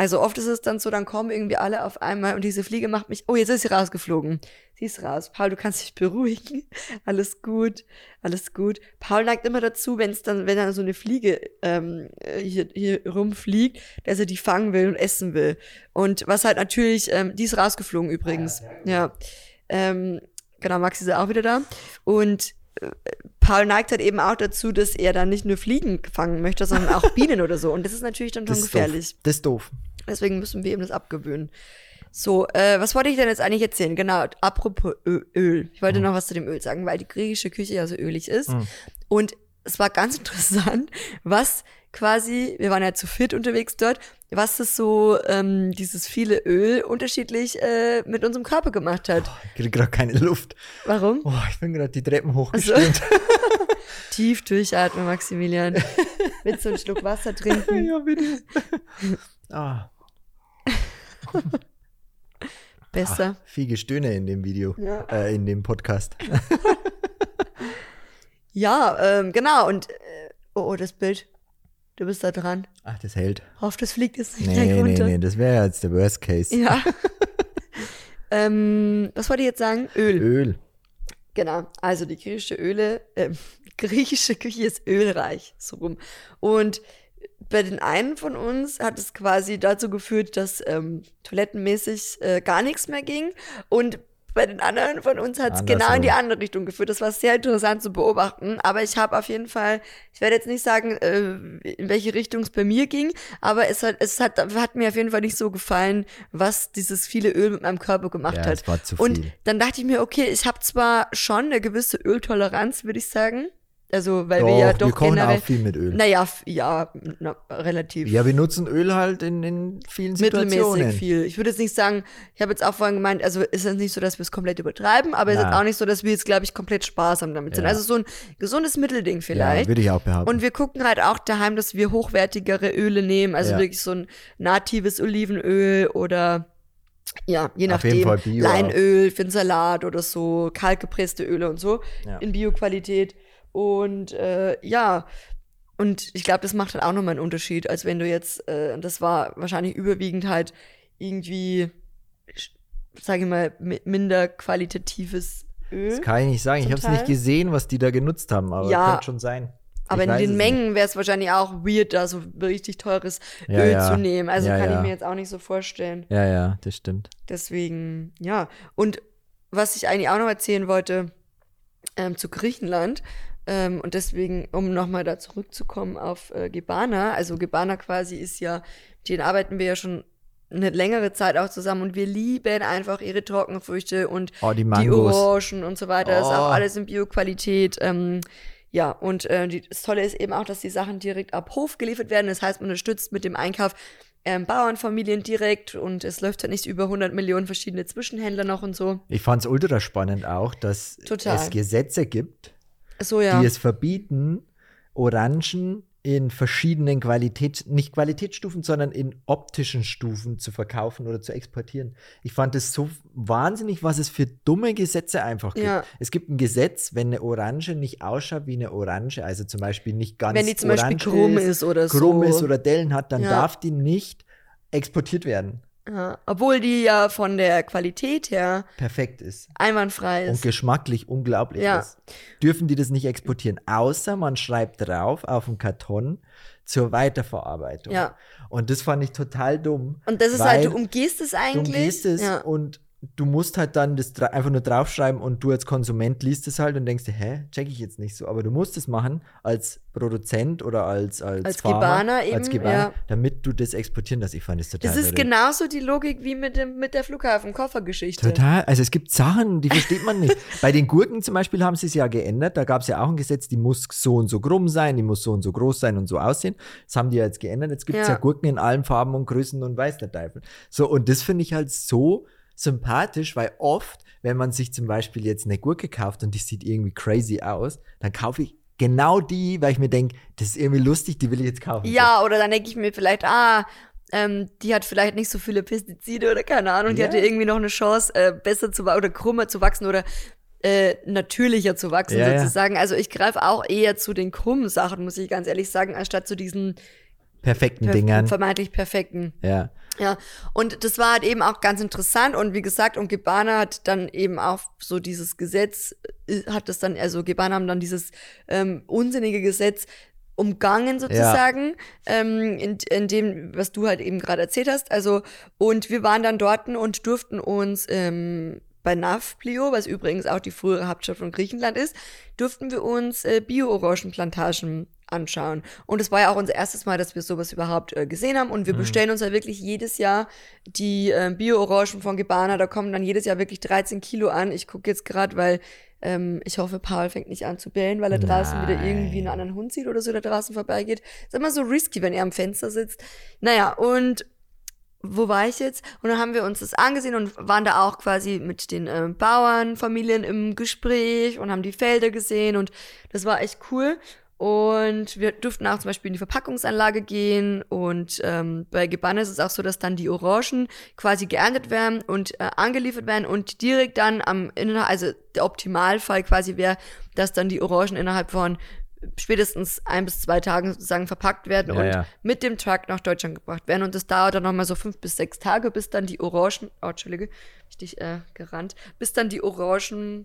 Also oft ist es dann so, dann kommen irgendwie alle auf einmal und diese Fliege macht mich. Oh, jetzt ist sie rausgeflogen. Sie ist raus. Paul, du kannst dich beruhigen. Alles gut, alles gut. Paul neigt immer dazu, wenn es dann, wenn dann so eine Fliege ähm, äh, hier, hier rumfliegt, dass er die fangen will und essen will. Und was halt natürlich, ähm, die ist rausgeflogen übrigens. Ja. Ähm, genau, Maxi ist auch wieder da. Und äh, Paul neigt halt eben auch dazu, dass er dann nicht nur Fliegen fangen möchte, sondern auch Bienen oder so. Und das ist natürlich dann schon Das gefährlich. doof. Das ist doof. Deswegen müssen wir ihm das abgewöhnen. So, äh, was wollte ich denn jetzt eigentlich erzählen? Genau, apropos Öl. Ich wollte noch was zu dem Öl sagen, weil die griechische Küche ja so ölig ist. Und es war ganz interessant, was quasi, wir waren ja zu fit unterwegs dort, was das so, ähm, dieses viele Öl unterschiedlich äh, mit unserem Körper gemacht hat. Ich krieg gerade keine Luft. Warum? Oh, ich bin gerade die Treppen hochgestürmt. Tief durchatmen, Maximilian. Willst du einen Schluck Wasser trinken? ja, bitte. ah, Besser. viel Gestöhne in dem Video, Ja. äh, in dem Podcast. Ja, ähm, genau. Und, äh, oh, oh, das Bild. Du bist da dran. Ach, das hält. Hoff, das fliegt jetzt nicht Nee, gleich nee, runter. nee, das wäre jetzt der Worst Case. Ja. ähm, was wollte ich jetzt sagen? Öl. Öl. Genau. Also die griechische Öle, ähm, griechische Küche ist ölreich, so rum. Und bei den einen von uns hat es quasi dazu geführt, dass ähm, toilettenmäßig äh, gar nichts mehr ging. Und bei den anderen von uns hat es genau in die andere Richtung geführt. Das war sehr interessant zu beobachten. Aber ich habe auf jeden Fall, ich werde jetzt nicht sagen, äh, in welche Richtung es bei mir ging, aber es hat, es hat, hat mir auf jeden Fall nicht so gefallen, was dieses viele Öl mit meinem Körper gemacht Ja, hat. es war zu Und viel. dann dachte ich mir, okay, ich habe zwar schon eine gewisse Öltoleranz, würde ich sagen. Also, weil Doch, wir ja doch wir kochen generell. auch viel mit Öl. Naja, ja, na, relativ. Ja, wir nutzen Öl halt in, in vielen Situationen. Mittelmäßig viel. Ich würde jetzt nicht sagen, ich habe jetzt auch vorhin gemeint, also ist es nicht so, dass wir es komplett übertreiben, aber es ist auch nicht so, dass wir jetzt, glaube ich, komplett sparsam damit sind. Ja. Also so ein gesundes Mittelding Ja, vielleicht. würde ich auch behaupten. Und wir gucken halt auch daheim, dass wir hochwertigere Öle nehmen, also Ja. wirklich so ein natives Olivenöl oder ja, je Auf jeden nachdem, Fall Bio Leinöl für den Salat oder so, kaltgepresste Öle und so Ja. in Bioqualität. Und äh, ja, und ich glaube, das macht halt auch nochmal einen Unterschied, als wenn du jetzt, äh, und das war wahrscheinlich überwiegend halt irgendwie, sage ich mal, mi- minder qualitatives Öl. das kann ich nicht sagen. Ich habe es nicht gesehen, was die da genutzt haben, aber Ja. könnte schon sein. Aber in den Mengen wäre es wahrscheinlich auch weird, da so richtig teures Ja, Öl ja. zu nehmen. Also Ja, kann ich mir jetzt auch nicht so vorstellen. Ja, ja, das stimmt. Deswegen, ja. Und was ich eigentlich auch noch erzählen wollte ähm, zu Griechenland, ähm, und deswegen, um nochmal da zurückzukommen auf äh, Gebana, also Gebana quasi ist ja, denen arbeiten wir ja schon eine längere Zeit auch zusammen und wir lieben einfach ihre Trockenfrüchte und Oh, die die. Orangen und so weiter. Das ist auch Oh. alles in Bioqualität. Ähm, ja, und äh, die, das Tolle ist eben auch, dass die Sachen direkt ab Hof geliefert werden. Das heißt, man unterstützt mit dem Einkauf ähm, Bauernfamilien direkt und es läuft halt nicht über 100 Millionen verschiedene Zwischenhändler noch und so. Ich fand es ultra spannend auch, dass Total. es Gesetze gibt, So, ja. die es verbieten, Orangen in verschiedenen Qualität, nicht Qualitätsstufen, sondern in optischen Stufen zu verkaufen oder zu exportieren. Ich fand es so wahnsinnig, was es für dumme Gesetze einfach gibt. Ja. Es gibt ein Gesetz, wenn eine Orange nicht ausschaut wie eine Orange, also zum Beispiel nicht ganz Wenn die zum Beispiel krumm ist oder so. krumm ist oder Dellen hat, dann Ja. darf die nicht exportiert werden. Ja, obwohl die ja von der Qualität her perfekt ist. einwandfrei Und ist. geschmacklich unglaublich Ja. ist. Dürfen die das nicht exportieren, außer man schreibt drauf auf dem Karton zur Weiterverarbeitung. Ja. Und das fand ich total dumm. Und das ist halt, du umgehst es du eigentlich. umgehst es ja. und du musst halt dann das einfach nur draufschreiben und du als Konsument liest es halt und denkst dir, hä, check ich jetzt nicht so. Aber du musst es machen als Produzent oder als als, Als Farmer, Gebaner als eben, Gebaner, ja. damit du das exportieren darfst. Ich fand das total Das ist verrückt. genauso die Logik wie mit, dem, mit der Flughafen-Koffergeschichte. Total. Also es gibt Sachen, die versteht man nicht. Bei den Gurken zum Beispiel haben sie es ja geändert. Da gab es ja auch ein Gesetz, die muss so und so krumm sein, die muss so und so groß sein und so aussehen. Das haben die ja jetzt geändert. Jetzt gibt es ja. Ja. Gurken in allen Farben und Größen und weiß der Teufel. So, und das finde ich halt so sympathisch, weil oft, wenn man sich zum Beispiel jetzt eine Gurke kauft und die sieht irgendwie crazy aus, dann kaufe ich genau die, weil ich mir denke, das ist irgendwie lustig, die will ich jetzt kaufen. Ja, oder dann denke ich mir vielleicht, ah, ähm, die hat vielleicht nicht so viele Pestizide oder keine Ahnung, die Ja. hatte irgendwie noch eine Chance, äh, besser zu oder krummer zu wachsen oder äh, natürlicher zu wachsen Ja, ja. sozusagen. Also ich greife auch eher zu den krummen Sachen, muss ich ganz ehrlich sagen, anstatt zu diesen Perfekten perf Dingern. vermeintlich perfekten. Ja. Ja, und das war halt eben auch ganz interessant und wie gesagt, und Gebana hat dann eben auch so dieses Gesetz, äh, hat das dann, also Gebana haben dann dieses ähm, unsinnige Gesetz umgangen sozusagen, ähm, in, in dem, was du halt eben gerade erzählt hast. Also, und wir waren dann dort und durften uns ähm, bei Nafplio, was übrigens auch die frühere Hauptstadt von Griechenland ist, durften wir uns äh, Bio-Orangenplantagen anschauen. Und es war ja auch unser erstes Mal, dass wir sowas überhaupt äh, gesehen haben. Und wir bestellen uns ja wirklich jedes Jahr die äh, Bio-Orangen von Gebana. Da kommen dann jedes Jahr wirklich 13 Kilo an. Ich gucke jetzt gerade, weil ähm, ich hoffe, Paul fängt nicht an zu bellen, weil er draußen wieder irgendwie einen anderen Hund sieht oder so, der draußen vorbeigeht. Ist immer so risky, wenn er am Fenster sitzt. Naja, und wo war ich jetzt? Und dann haben wir uns das angesehen und waren da auch quasi mit den ähm, Bauernfamilien im Gespräch und haben die Felder gesehen und das war echt cool. Und wir durften auch zum Beispiel in die Verpackungsanlage gehen und ähm, bei Gebanne ist es auch so, dass dann die Orangen quasi geerntet werden und äh, angeliefert werden und direkt dann am innerhalb, also der Optimalfall quasi wäre, dass dann die Orangen innerhalb von spätestens ein bis zwei Tagen sozusagen verpackt werden Ja, und ja. mit dem Truck nach Deutschland gebracht werden. Und das dauert dann nochmal so fünf bis sechs Tage, bis dann die Orangen, oh, Entschuldige, richtig äh, gerannt, bis dann die Orangen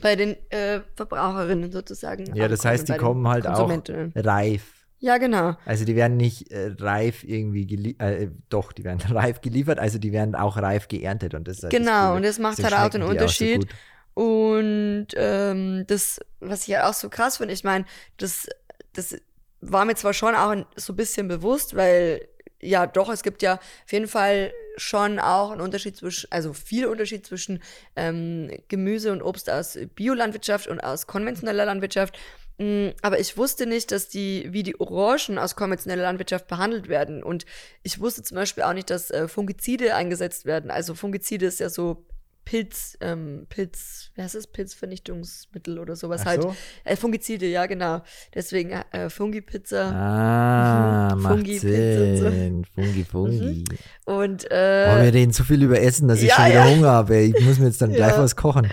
bei den äh, Verbraucherinnen sozusagen. Ja, das heißt, die kommen halt auch reif. Ja, genau. Also die werden nicht äh, reif irgendwie geliefert, äh, doch, die werden reif geliefert, also die werden auch reif geerntet und das ist halt das Genau, Coole. und das macht halt auch den schmecken die so Unterschied. Und ähm, das, was ich halt auch so krass finde, ich meine, das, das war mir zwar schon auch so ein bisschen bewusst, weil ja doch, es gibt ja auf jeden Fall schon auch einen Unterschied zwischen, also viel Unterschied zwischen ähm, Gemüse und Obst aus Biolandwirtschaft und aus konventioneller Landwirtschaft. Mm, Aber ich wusste nicht, dass die, wie die Orangen aus konventioneller Landwirtschaft behandelt werden. Und ich wusste zum Beispiel auch nicht, dass äh, Fungizide eingesetzt werden. Also Fungizide ist ja so Pilz, ähm, Pilz, wie heißt es? Pilzvernichtungsmittel oder sowas Ach halt. so? Äh, Fungizide, ja, genau. Deswegen äh, Fungi-Pizza. Ah, Mhm. macht Fungi, Pizza und so. Fungi, Fungi. Und, Oh, wir äh, reden so viel über Essen, dass ich ja, schon wieder ja. Hunger habe. ey. Ich muss mir jetzt dann gleich Ja. was kochen.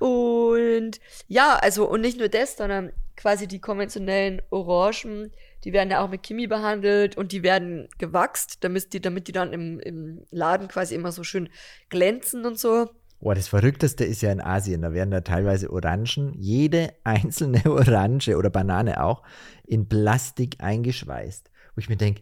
und ja, also, und nicht nur das, sondern quasi die konventionellen Orangen, die werden ja auch mit Chemie behandelt und die werden gewachst, damit die, damit die dann im, im Laden quasi immer so schön glänzen und so. Boah, das Verrückteste ist ja in Asien. Da werden da teilweise Orangen, jede einzelne Orange oder Banane auch, in Plastik eingeschweißt. Wo ich mir denke,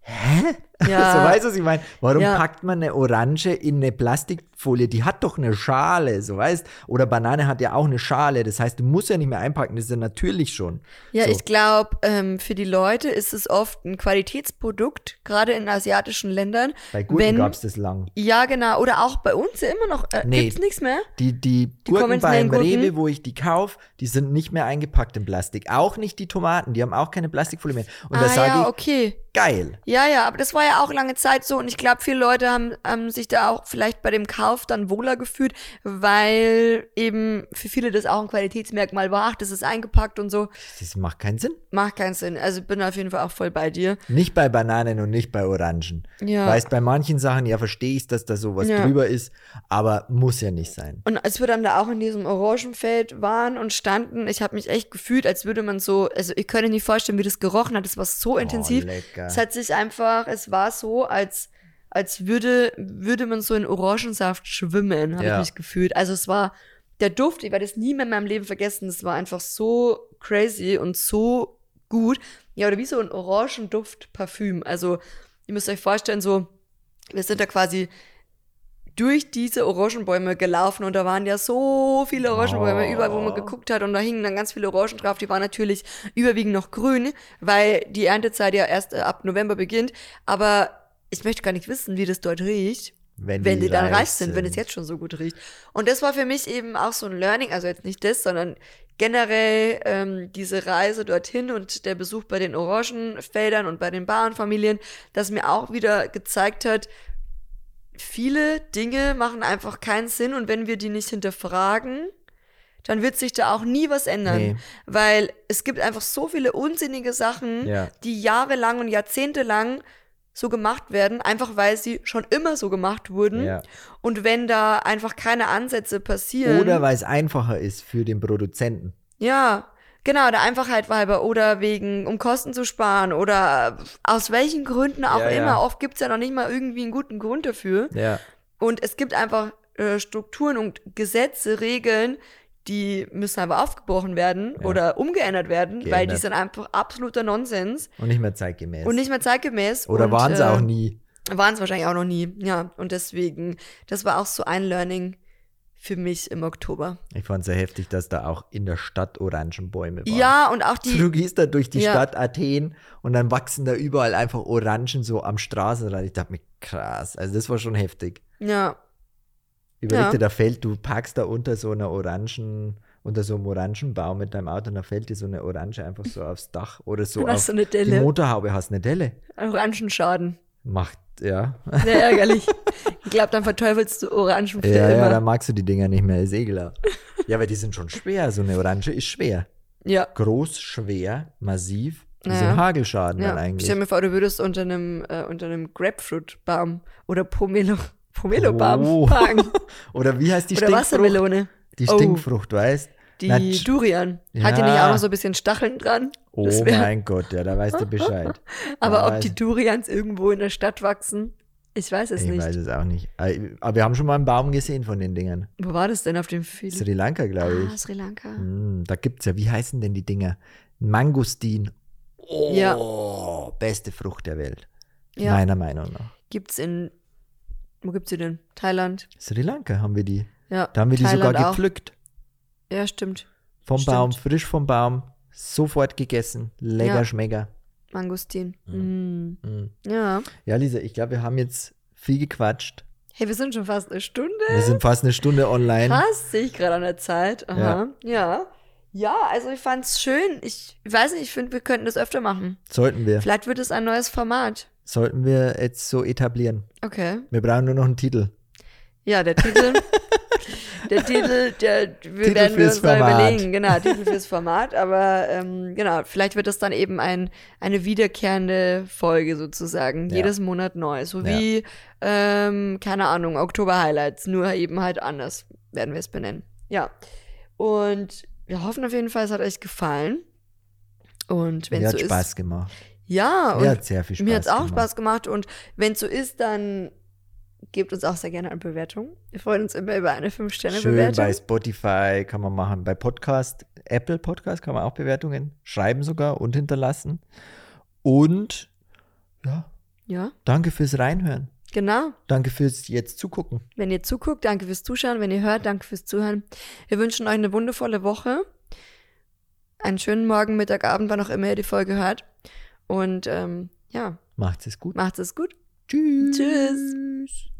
hä? Ja. so weißt du, was ich meine? Warum Ja. packt man eine Orange in eine Plastikfolie? Die hat doch eine Schale, so weißt Oder Banane hat ja auch eine Schale. Das heißt, du musst ja nicht mehr einpacken. Das ist ja natürlich schon. Ja, so. ich glaube, ähm, für die Leute ist es oft ein Qualitätsprodukt, gerade in asiatischen Ländern. Bei Gurken gab es das lang. Ja, genau. Oder auch bei uns ja immer noch. Äh, Nee. Gibt's nichts mehr? Die, die, Gurken konventionellen beim Gurken? Rewe, wo ich die kaufe, die sind nicht mehr eingepackt in Plastik. Auch nicht die Tomaten, die haben auch keine Plastikfolie mehr. Und da ah sage ja, ich, okay. geil. Ja, ja, aber das war ja auch lange Zeit so und ich glaube, viele Leute haben, haben sich da auch vielleicht bei dem Kauf dann wohler gefühlt, weil eben für viele das auch ein Qualitätsmerkmal war. Ach, das ist eingepackt und so. Das macht keinen Sinn. Macht keinen Sinn. Also ich bin auf jeden Fall auch voll bei dir. Nicht bei Bananen und nicht bei Orangen. Ja. Weißt, bei manchen Sachen, ja, verstehe ich, dass da sowas Ja. drüber ist, aber muss ja nicht sein. Und als wir dann da auch in diesem Orangenfeld waren und standen, ich habe mich echt gefühlt, als würde man so, also ich könnte nicht vorstellen, wie das gerochen hat. Es war so intensiv. Oh, lecker. Es hat sich einfach, es war so, als als würde, würde man so in Orangensaft schwimmen, habe Ja. ich mich gefühlt. Also es war der Duft, ich werde es nie mehr in meinem Leben vergessen. Es war einfach so crazy und so gut. Ja, oder wie so ein Orangenduft-Parfüm. Also, ihr müsst euch vorstellen, so, wir sind da quasi durch diese Orangenbäume gelaufen und da waren ja so viele Orangenbäume Oh. überall, wo man geguckt hat und da hingen dann ganz viele Orangen drauf. Die waren natürlich überwiegend noch grün, weil die Erntezeit ja erst äh, ab November beginnt. Aber ich möchte gar nicht wissen, wie das dort riecht Wenn, wenn die dann reif reif sind, wenn es jetzt schon so gut riecht. Und das war für mich eben auch so ein Learning, also jetzt nicht das, sondern generell ähm, diese Reise dorthin und der Besuch bei den Orangenfeldern und bei den Bauernfamilien, das mir auch wieder gezeigt hat, viele Dinge machen einfach keinen Sinn und wenn wir die nicht hinterfragen, dann wird sich da auch nie was ändern. Nee. Weil es gibt einfach so viele unsinnige Sachen, Ja. die jahrelang und jahrzehntelang so gemacht werden, einfach weil sie schon immer so gemacht wurden. Ja. Und wenn da einfach keine Ansätze passieren. Oder weil es einfacher ist für den Produzenten. Ja, genau, der Einfachheit halber oder wegen, um Kosten zu sparen oder aus welchen Gründen auch Ja, immer. ja. Oft gibt's ja noch nicht mal irgendwie einen guten Grund dafür. Ja. Und es gibt einfach äh, Strukturen und Gesetze, Regeln, die müssen aber aufgebrochen werden Ja. oder umgeändert werden, weil die Geändert. sind einfach absoluter Nonsens Und nicht mehr zeitgemäß. und nicht mehr zeitgemäß. Oder waren sie äh, auch nie. Waren es wahrscheinlich auch noch nie, ja. Und deswegen, das war auch so ein Learning für mich im Oktober. Ich fand es sehr heftig, dass da auch in der Stadt Orangenbäume waren. Ja, und auch die, Du gehst da durch die Ja. Stadt Athen und dann wachsen da überall einfach Orangen so am Straßenrand. Ich dachte mir, krass. Also das war schon heftig. ja, Überleg Ja. dir, da fällt, du parkst da unter so einer Orangen, unter so einem Orangenbaum mit deinem Auto und da fällt dir so eine Orange einfach so aufs Dach oder so Und hast auf du eine die Delle. Motorhaube hast eine Delle. Orangenschaden. Macht, ja. Sehr ärgerlich. ich glaube, dann verteufelst du Orangen für Ja, ja, immer. dann magst du die Dinger nicht mehr, ist eh klar. ja, aber die sind schon schwer. So eine Orange ist schwer. ja. Groß, schwer, massiv. Wie so Ja. ein Hagelschaden dann ja. eigentlich. Stell mir vor, du würdest unter einem, äh, unter einem Grapefruit-Baum oder Pomelo, Pomelo-Baum Oh. parken. Oder wie heißt die Oder Stinkfrucht? Wassermelone. Die Oh. Stinkfrucht, weißt Die Na, tsch- Durian. Hat die Ja. nicht auch noch so ein bisschen Stacheln dran? Oh mein Gott, ja, da weißt du Bescheid. Aber ob die Durians irgendwo in der Stadt wachsen, ich weiß es Ich nicht. weiß es auch nicht. Aber wir haben schon mal einen Baum gesehen von den Dingern. Wo war das denn auf dem Film? Sri Lanka, glaube Ah, ich. Sri Lanka. Hm, da gibt's ja, wie heißen denn die Dinger? Mangostin. Oh, Ja. beste Frucht der Welt. Ja. Meiner Meinung nach. Gibt's in, wo gibt's die denn? Thailand. Sri Lanka haben wir die. Ja. Da haben wir die Thailand sogar auch. Ja, stimmt. Vom Stimmt. Baum, frisch vom Baum. Sofort gegessen. Lecker Ja. schmecker. Mangostin. Mm. Hm. Ja. Ja, Lisa, ich glaube, wir haben jetzt viel gequatscht. Hey, wir sind schon fast eine Stunde. Wir sind fast eine Stunde online. Krass, sehe ich gerade an der Zeit. Aha. Ja. ja. also ich fand's schön. Ich weiß nicht, ich finde, wir könnten das öfter machen. Sollten wir. Vielleicht wird es ein neues Format. Sollten wir jetzt so etablieren. Okay. Wir brauchen nur noch einen Titel. Ja, der Titel. der Titel, der wir Titel werden wir uns mal Format. überlegen. Genau, Titel fürs Format. Aber ähm, genau, vielleicht wird das dann eben ein, eine wiederkehrende Folge sozusagen. Ja. Jedes Monat neu. So Ja. wie, ähm, keine Ahnung, Oktober-Highlights. Nur eben halt anders werden wir es benennen. Ja. Und wir hoffen auf jeden Fall, es hat euch gefallen. Und wenn es so hat ist. Spaß gemacht. Ja, und Mir hat sehr viel Spaß mir hat es auch gemacht. Spaß gemacht und wenn es so ist, dann gebt uns auch sehr gerne eine Bewertung. Wir freuen uns immer über eine Schön 5-Sterne-Bewertung. bei Spotify kann man machen, bei Podcast, Apple Podcast kann man auch Bewertungen schreiben sogar und hinterlassen. Und ja, Ja, danke fürs Reinhören. genau. Danke fürs jetzt zugucken. Wenn ihr zuguckt, danke fürs Zuschauen. Wenn ihr hört, danke fürs Zuhören. Wir wünschen euch eine wundervolle Woche. Einen schönen Morgen, Mittag, Abend, wann auch immer ihr die Folge hört. Und ähm, ja, Macht's es gut. macht es gut. Tschüss. Tschüss.